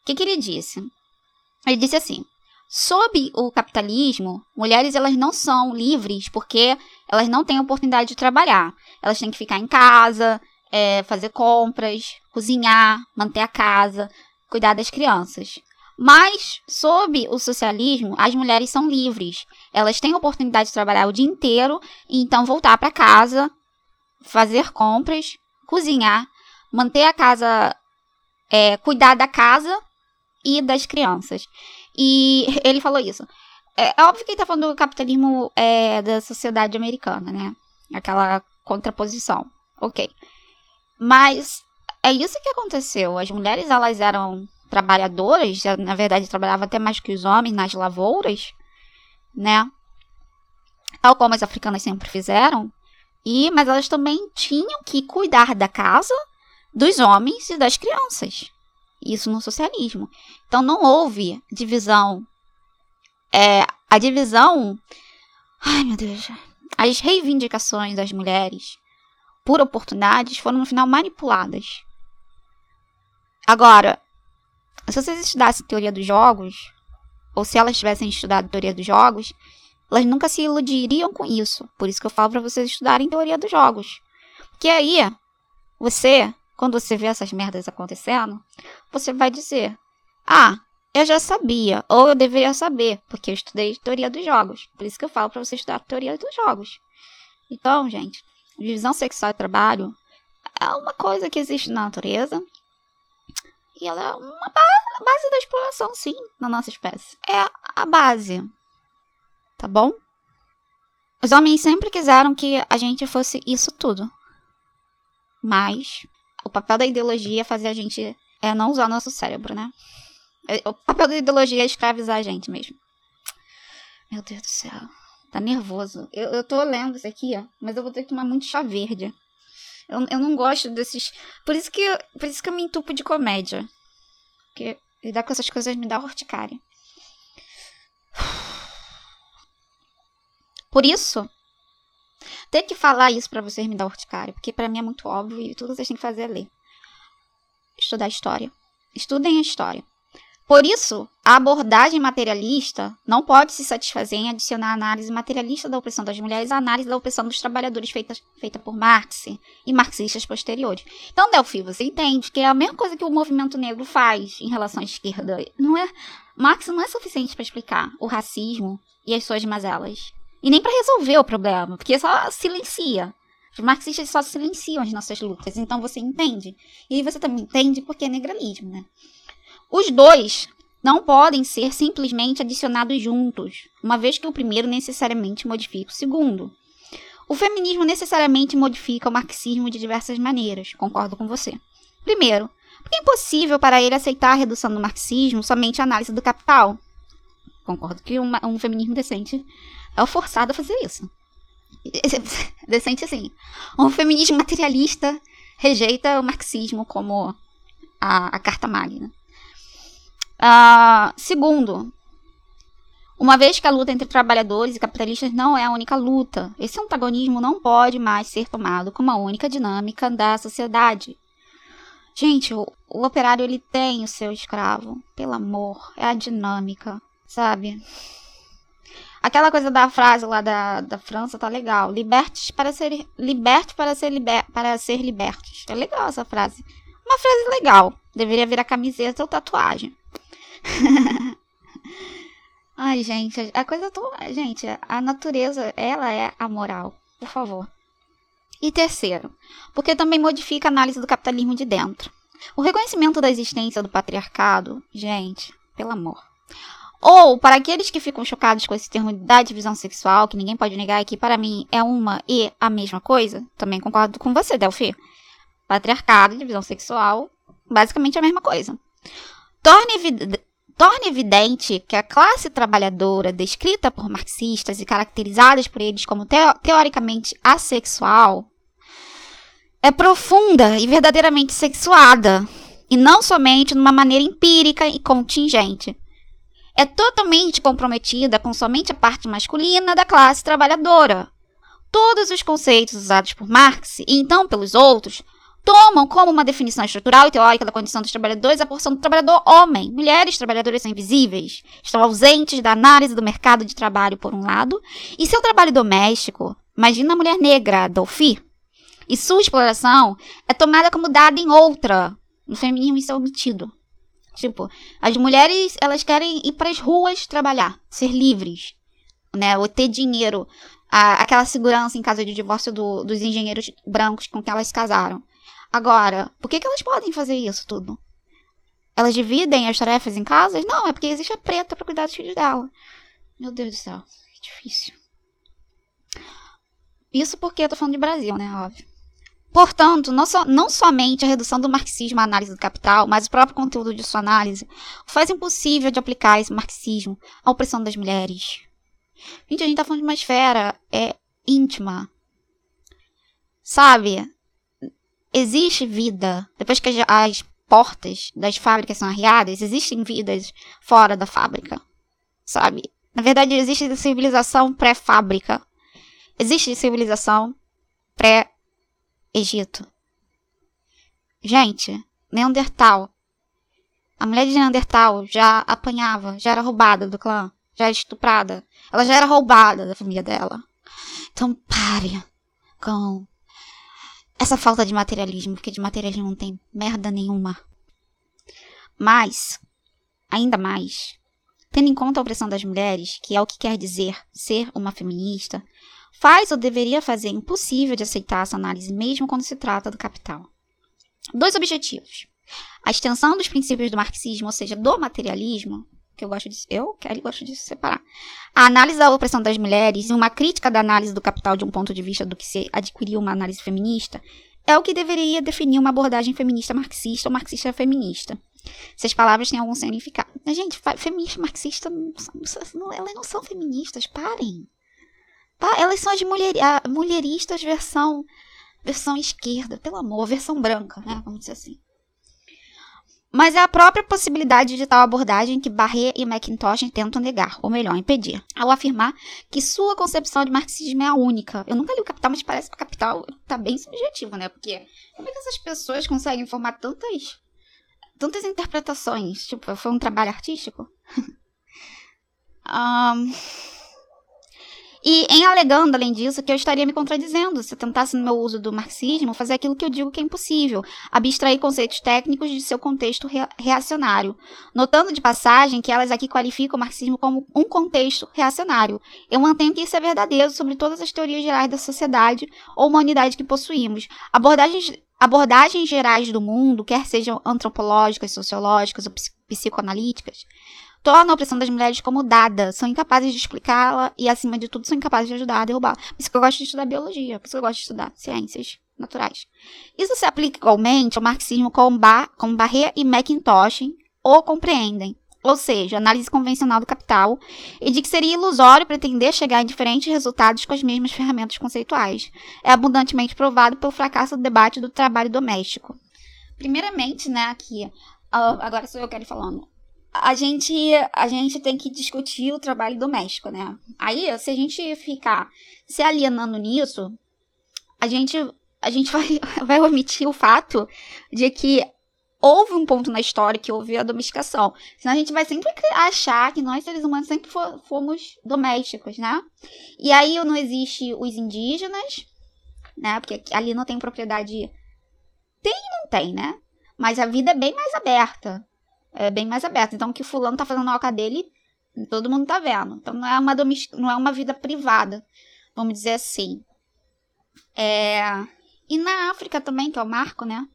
O que, que ele disse? Ele disse assim: sob o capitalismo, mulheres elas não são livres porque elas não têm oportunidade de trabalhar. Elas têm que ficar em casa, é, fazer compras, cozinhar, manter a casa, cuidar das crianças. Mas, sob o socialismo, as mulheres são livres. Elas têm oportunidade de trabalhar o dia inteiro e então voltar para casa fazer compras, cozinhar, manter a casa, é, cuidar da casa e das crianças. E (laughs) ele falou isso. É, é óbvio que ele tá falando do capitalismo é, da sociedade americana, né? Aquela contraposição. Ok. Mas é isso que aconteceu. As mulheres, elas eram trabalhadoras, na verdade, trabalhavam até mais que os homens nas lavouras, né? Tal como as africanas sempre fizeram. E, mas elas também tinham que cuidar da casa, dos homens e das crianças. Isso no socialismo. Então não houve divisão. É, a divisão. Ai, meu Deus. As reivindicações das mulheres por oportunidades foram no final manipuladas. Agora, se vocês estudassem teoria dos jogos, ou se elas tivessem estudado teoria dos jogos, elas nunca se iludiriam com isso. Por isso que eu falo para vocês estudarem teoria dos jogos. Porque aí, você, quando você vê essas merdas acontecendo, você vai dizer: Ah, eu já sabia, ou eu deveria saber, porque eu estudei teoria dos jogos. Por isso que eu falo para você estudar teoria dos jogos. Então, gente, divisão sexual e trabalho é uma coisa que existe na natureza. E ela é uma base da exploração, sim, na nossa espécie. É a base tá bom? Os homens sempre quiseram que a gente fosse isso tudo. Mas papel da ideologia é fazer a gente é não usar nosso cérebro, né? É, o papel da ideologia é escravizar a gente mesmo. Meu Deus do céu. Tá nervoso. Eu, eu tô lendo isso aqui, ó. Mas eu vou ter que tomar muito chá verde. Eu, eu não gosto desses. Por isso que, por isso que eu me entupo de comédia. Porque lidar com essas coisas me dá urticária. Por isso, ter que falar isso para vocês me dá urticária, porque para mim é muito óbvio e tudo vocês têm que fazer é ler. Estudar história. Estudem a história. Por isso, a abordagem materialista não pode se satisfazer em adicionar a análise materialista da opressão das mulheres à análise da opressão dos trabalhadores feita, feita por Marx e marxistas posteriores. Então, Delphi, você entende que é a mesma coisa que o movimento negro faz em relação à esquerda. Não é, Marx não é suficiente para explicar o racismo e as suas mazelas. E nem para resolver o problema, porque só silencia. Os marxistas só silenciam as nossas lutas, então você entende. E você também entende porque é negralismo, né? Os dois não podem ser simplesmente adicionados juntos, uma vez que o primeiro necessariamente modifica o segundo. O feminismo necessariamente modifica o marxismo de diversas maneiras, concordo com você. Primeiro, porque é impossível para ele aceitar a redução do marxismo somente à análise do capital. Concordo que um, um feminismo decente é forçado a fazer isso. (laughs) Decente assim. Um feminismo materialista rejeita o marxismo como a, a carta magna. Uh, segundo, uma vez que a luta entre trabalhadores e capitalistas não é a única luta, esse antagonismo não pode mais ser tomado como a única dinâmica da sociedade. Gente, o, o operário ele tem o seu escravo, pelo amor, é a dinâmica, sabe? Aquela coisa da frase lá da, da França tá legal. Libertes para ser liberte para ser liber, para ser libertos. É legal essa frase. Uma frase legal. Deveria virar camiseta ou tatuagem. (laughs) Ai, gente, a coisa toda, gente, a natureza, ela é a moral, por favor. E terceiro, porque também modifica a análise do capitalismo de dentro. O reconhecimento da existência do patriarcado, gente, pelo amor. Ou, para aqueles que ficam chocados com esse termo da divisão sexual, que ninguém pode negar que para mim é uma e a mesma coisa, também concordo com você, Delphi. Patriarcado divisão sexual, basicamente a mesma coisa. Torna, evid torna evidente que a classe trabalhadora, descrita por marxistas e caracterizadas por eles como teoricamente assexual, é profunda e verdadeiramente sexuada, e não somente numa maneira empírica e contingente é totalmente comprometida com somente a parte masculina da classe trabalhadora. Todos os conceitos usados por Marx, e então pelos outros, tomam como uma definição estrutural e teórica da condição dos trabalhadores a porção do trabalhador homem. Mulheres trabalhadoras são invisíveis, estão ausentes da análise do mercado de trabalho, por um lado, e seu trabalho doméstico. Imagina a mulher negra, Dolphy. E sua exploração é tomada como dada em outra. No feminismo, isso é omitido. Tipo, as mulheres, elas querem ir para as ruas trabalhar, ser livres, né? Ou ter dinheiro. a, aquela segurança em caso de divórcio do, dos engenheiros brancos com que elas se casaram. Agora, por que, que elas podem fazer isso tudo? Elas dividem as tarefas em casas? Não, é porque existe a preta para cuidar dos filhos dela. Meu Deus do céu, que difícil. Isso porque eu tô falando de Brasil, né? Óbvio. Portanto, não, so, não somente a redução do marxismo à análise do capital, mas o próprio conteúdo de sua análise faz impossível de aplicar esse marxismo à opressão das mulheres. Gente, a gente tá falando de uma esfera é, íntima. Sabe? Existe vida. Depois que as portas das fábricas são arriadas, existem vidas fora da fábrica. Sabe? Na verdade, existe civilização pré-fábrica. Existe civilização pré-Egito. Gente, Neandertal. A mulher de Neandertal já apanhava, já era roubada do clã, já era estuprada. Ela já era roubada da família dela. Então pare com essa falta de materialismo, porque de materialismo não tem merda nenhuma. Mas, ainda mais, tendo em conta a opressão das mulheres, que é o que quer dizer ser uma feminista, faz ou deveria fazer impossível de aceitar essa análise, mesmo quando se trata do capital. Dois objetivos. A extensão dos princípios do marxismo, ou seja, do materialismo, que eu gosto de, eu, Kelly, gosto de separar. A análise da opressão das mulheres e uma crítica da análise do capital de um ponto de vista do que se adquiriu uma análise feminista é o que deveria definir uma abordagem feminista marxista ou marxista feminista. Se as palavras têm algum significado. Mas, gente, feminista marxista, não, elas não são feministas, parem. Elas são as mulher, mulheristas versão, versão esquerda, pelo amor, versão branca, né? Vamos dizer assim. Mas é a própria possibilidade de tal abordagem que Barré e McIntosh tentam negar, ou melhor, impedir, ao afirmar que sua concepção de marxismo é a única. Eu nunca li o Capital, mas parece que o Capital tá bem subjetivo, né? Porque como é que essas pessoas conseguem formar tantas tantas interpretações? Tipo, foi um trabalho artístico? (laughs) um, E em alegando, além disso, que eu estaria me contradizendo se eu tentasse, no meu uso do marxismo, fazer aquilo que eu digo que é impossível, abstrair conceitos técnicos de seu contexto reacionário, notando de passagem que elas aqui qualificam o marxismo como um contexto reacionário. Eu mantenho que isso é verdadeiro sobre todas as teorias gerais da sociedade ou humanidade que possuímos. Abordagens abordagens gerais do mundo, quer sejam antropológicas, sociológicas ou psicoanalíticas, tornam a opressão das mulheres como dada, são incapazes de explicá-la e, acima de tudo, são incapazes de ajudar a derrubar. Por isso que eu gosto de estudar biologia, por isso que eu gosto de estudar ciências naturais. Isso se aplica igualmente ao marxismo como, Bar como Barré e McIntosh o compreendem, ou seja, análise convencional do capital, e de que seria ilusório pretender chegar em diferentes resultados com as mesmas ferramentas conceituais. É abundantemente provado pelo fracasso do debate do trabalho doméstico. Primeiramente, né, aqui, agora sou eu que falando a gente, a gente tem que discutir o trabalho doméstico, né? Aí, se a gente ficar se alienando nisso, a gente, a gente (laughs) vai, vai omitir o fato de que houve um ponto na história que houve a domesticação. Senão a gente vai sempre achar que nós, seres humanos, sempre fomos domésticos, né? E aí não existe os indígenas, né? Porque ali não tem propriedade. Tem e não tem, né? Mas a vida é bem mais aberta é bem mais aberta. Então, o que fulano tá fazendo na oca dele, todo mundo tá vendo. Então, não é uma, não é uma vida privada, vamos dizer assim. É... E na África também, que é o marco, né?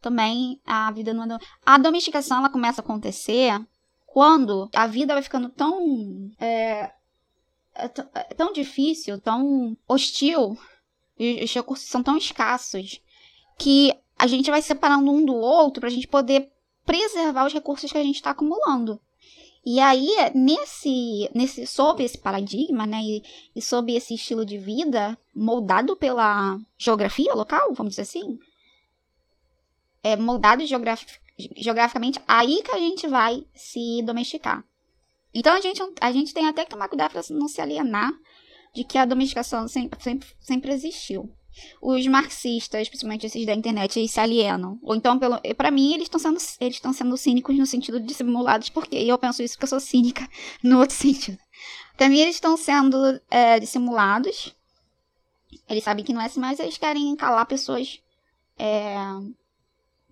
Também a vida não é... A domesticação, ela começa a acontecer quando a vida vai ficando tão... É... É, é tão difícil, tão hostil, e os recursos são tão escassos, que a gente vai separando um do outro para a gente poder preservar os recursos que a gente está acumulando. E aí, nesse, nesse, sob esse paradigma, né, e, e sob esse estilo de vida moldado pela geografia local, vamos dizer assim, é moldado geograf geograficamente, aí que a gente vai se domesticar. Então a gente, a gente tem até que tomar cuidado para não se alienar de que a domesticação sempre, sempre, sempre existiu os marxistas, principalmente esses da internet, eles se alienam. Ou então, para mim, eles estão sendo, eles sendo cínicos no sentido de simulados, porque eu penso isso porque eu sou cínica (laughs) no outro sentido. Para mim, eles estão sendo é, dissimulados. Eles sabem que não é assim, mas eles querem calar pessoas. É,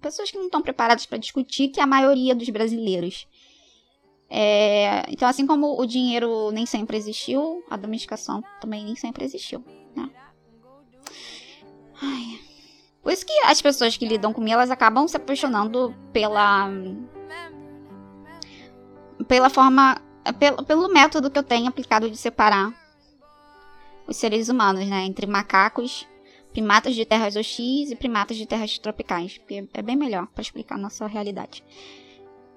pessoas que não estão preparadas para discutir, que é a maioria dos brasileiros. É, então, assim como o dinheiro nem sempre existiu, a domesticação também nem sempre existiu. Né? Ai. Por isso que as pessoas que lidam comigo, elas acabam se apaixonando pela. pela forma. pelo, pelo método que eu tenho aplicado de separar os seres humanos, né? Entre macacos, primatas de terras hostis e primatas de terras tropicais. Porque é bem melhor para explicar a nossa realidade.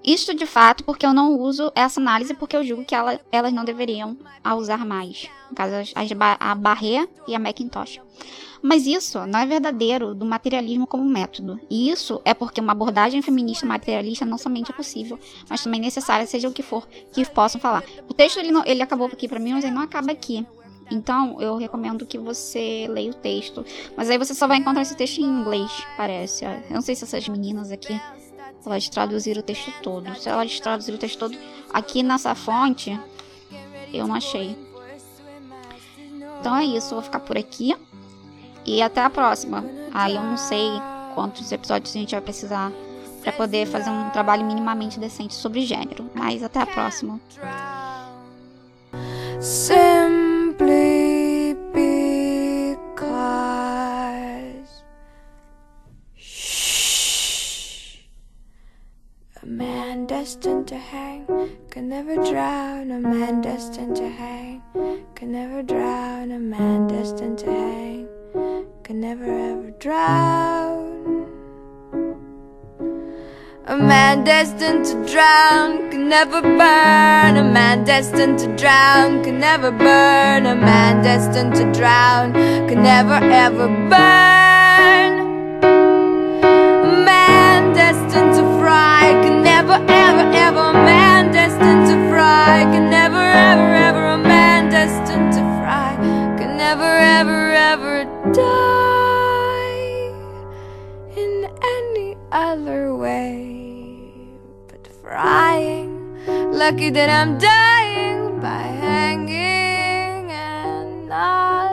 Isto de fato porque eu não uso essa análise porque eu julgo que ela, elas não deveriam a usar mais. No caso, as, a Barré e a Macintosh. Mas isso não é verdadeiro do materialismo como método. E isso é porque uma abordagem feminista materialista não somente é possível, mas também necessária, seja o que for, que possam falar. O texto ele, não, ele acabou aqui para mim, mas ele não acaba aqui. Então, eu recomendo que você leia o texto. Mas aí você só vai encontrar esse texto em inglês, parece. Eu não sei se essas meninas aqui elas traduziram o texto todo. Se elas traduziram o texto todo aqui nessa fonte, eu não achei. Então é isso, vou ficar por aqui. E até a próxima. Aí eu não sei quantos episódios a gente vai precisar para poder fazer um trabalho minimamente decente sobre gênero. Mas até a próxima. Destined to hang can never drown. A man destined to hang can never drown. A man destined to hang can never ever drown. A man destined to drown can never burn. A man destined to drown can never burn. A man destined to drown can never ever burn. A man destined to fry can never, ever, ever a man destined to fry can never, ever, ever a man destined to fry can never, ever, ever die in any other way but frying. Lucky that I'm dying by hanging and not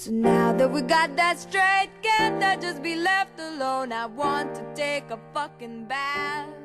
So now that we got that straight, can't I just be left alone? I want to take a fucking bath.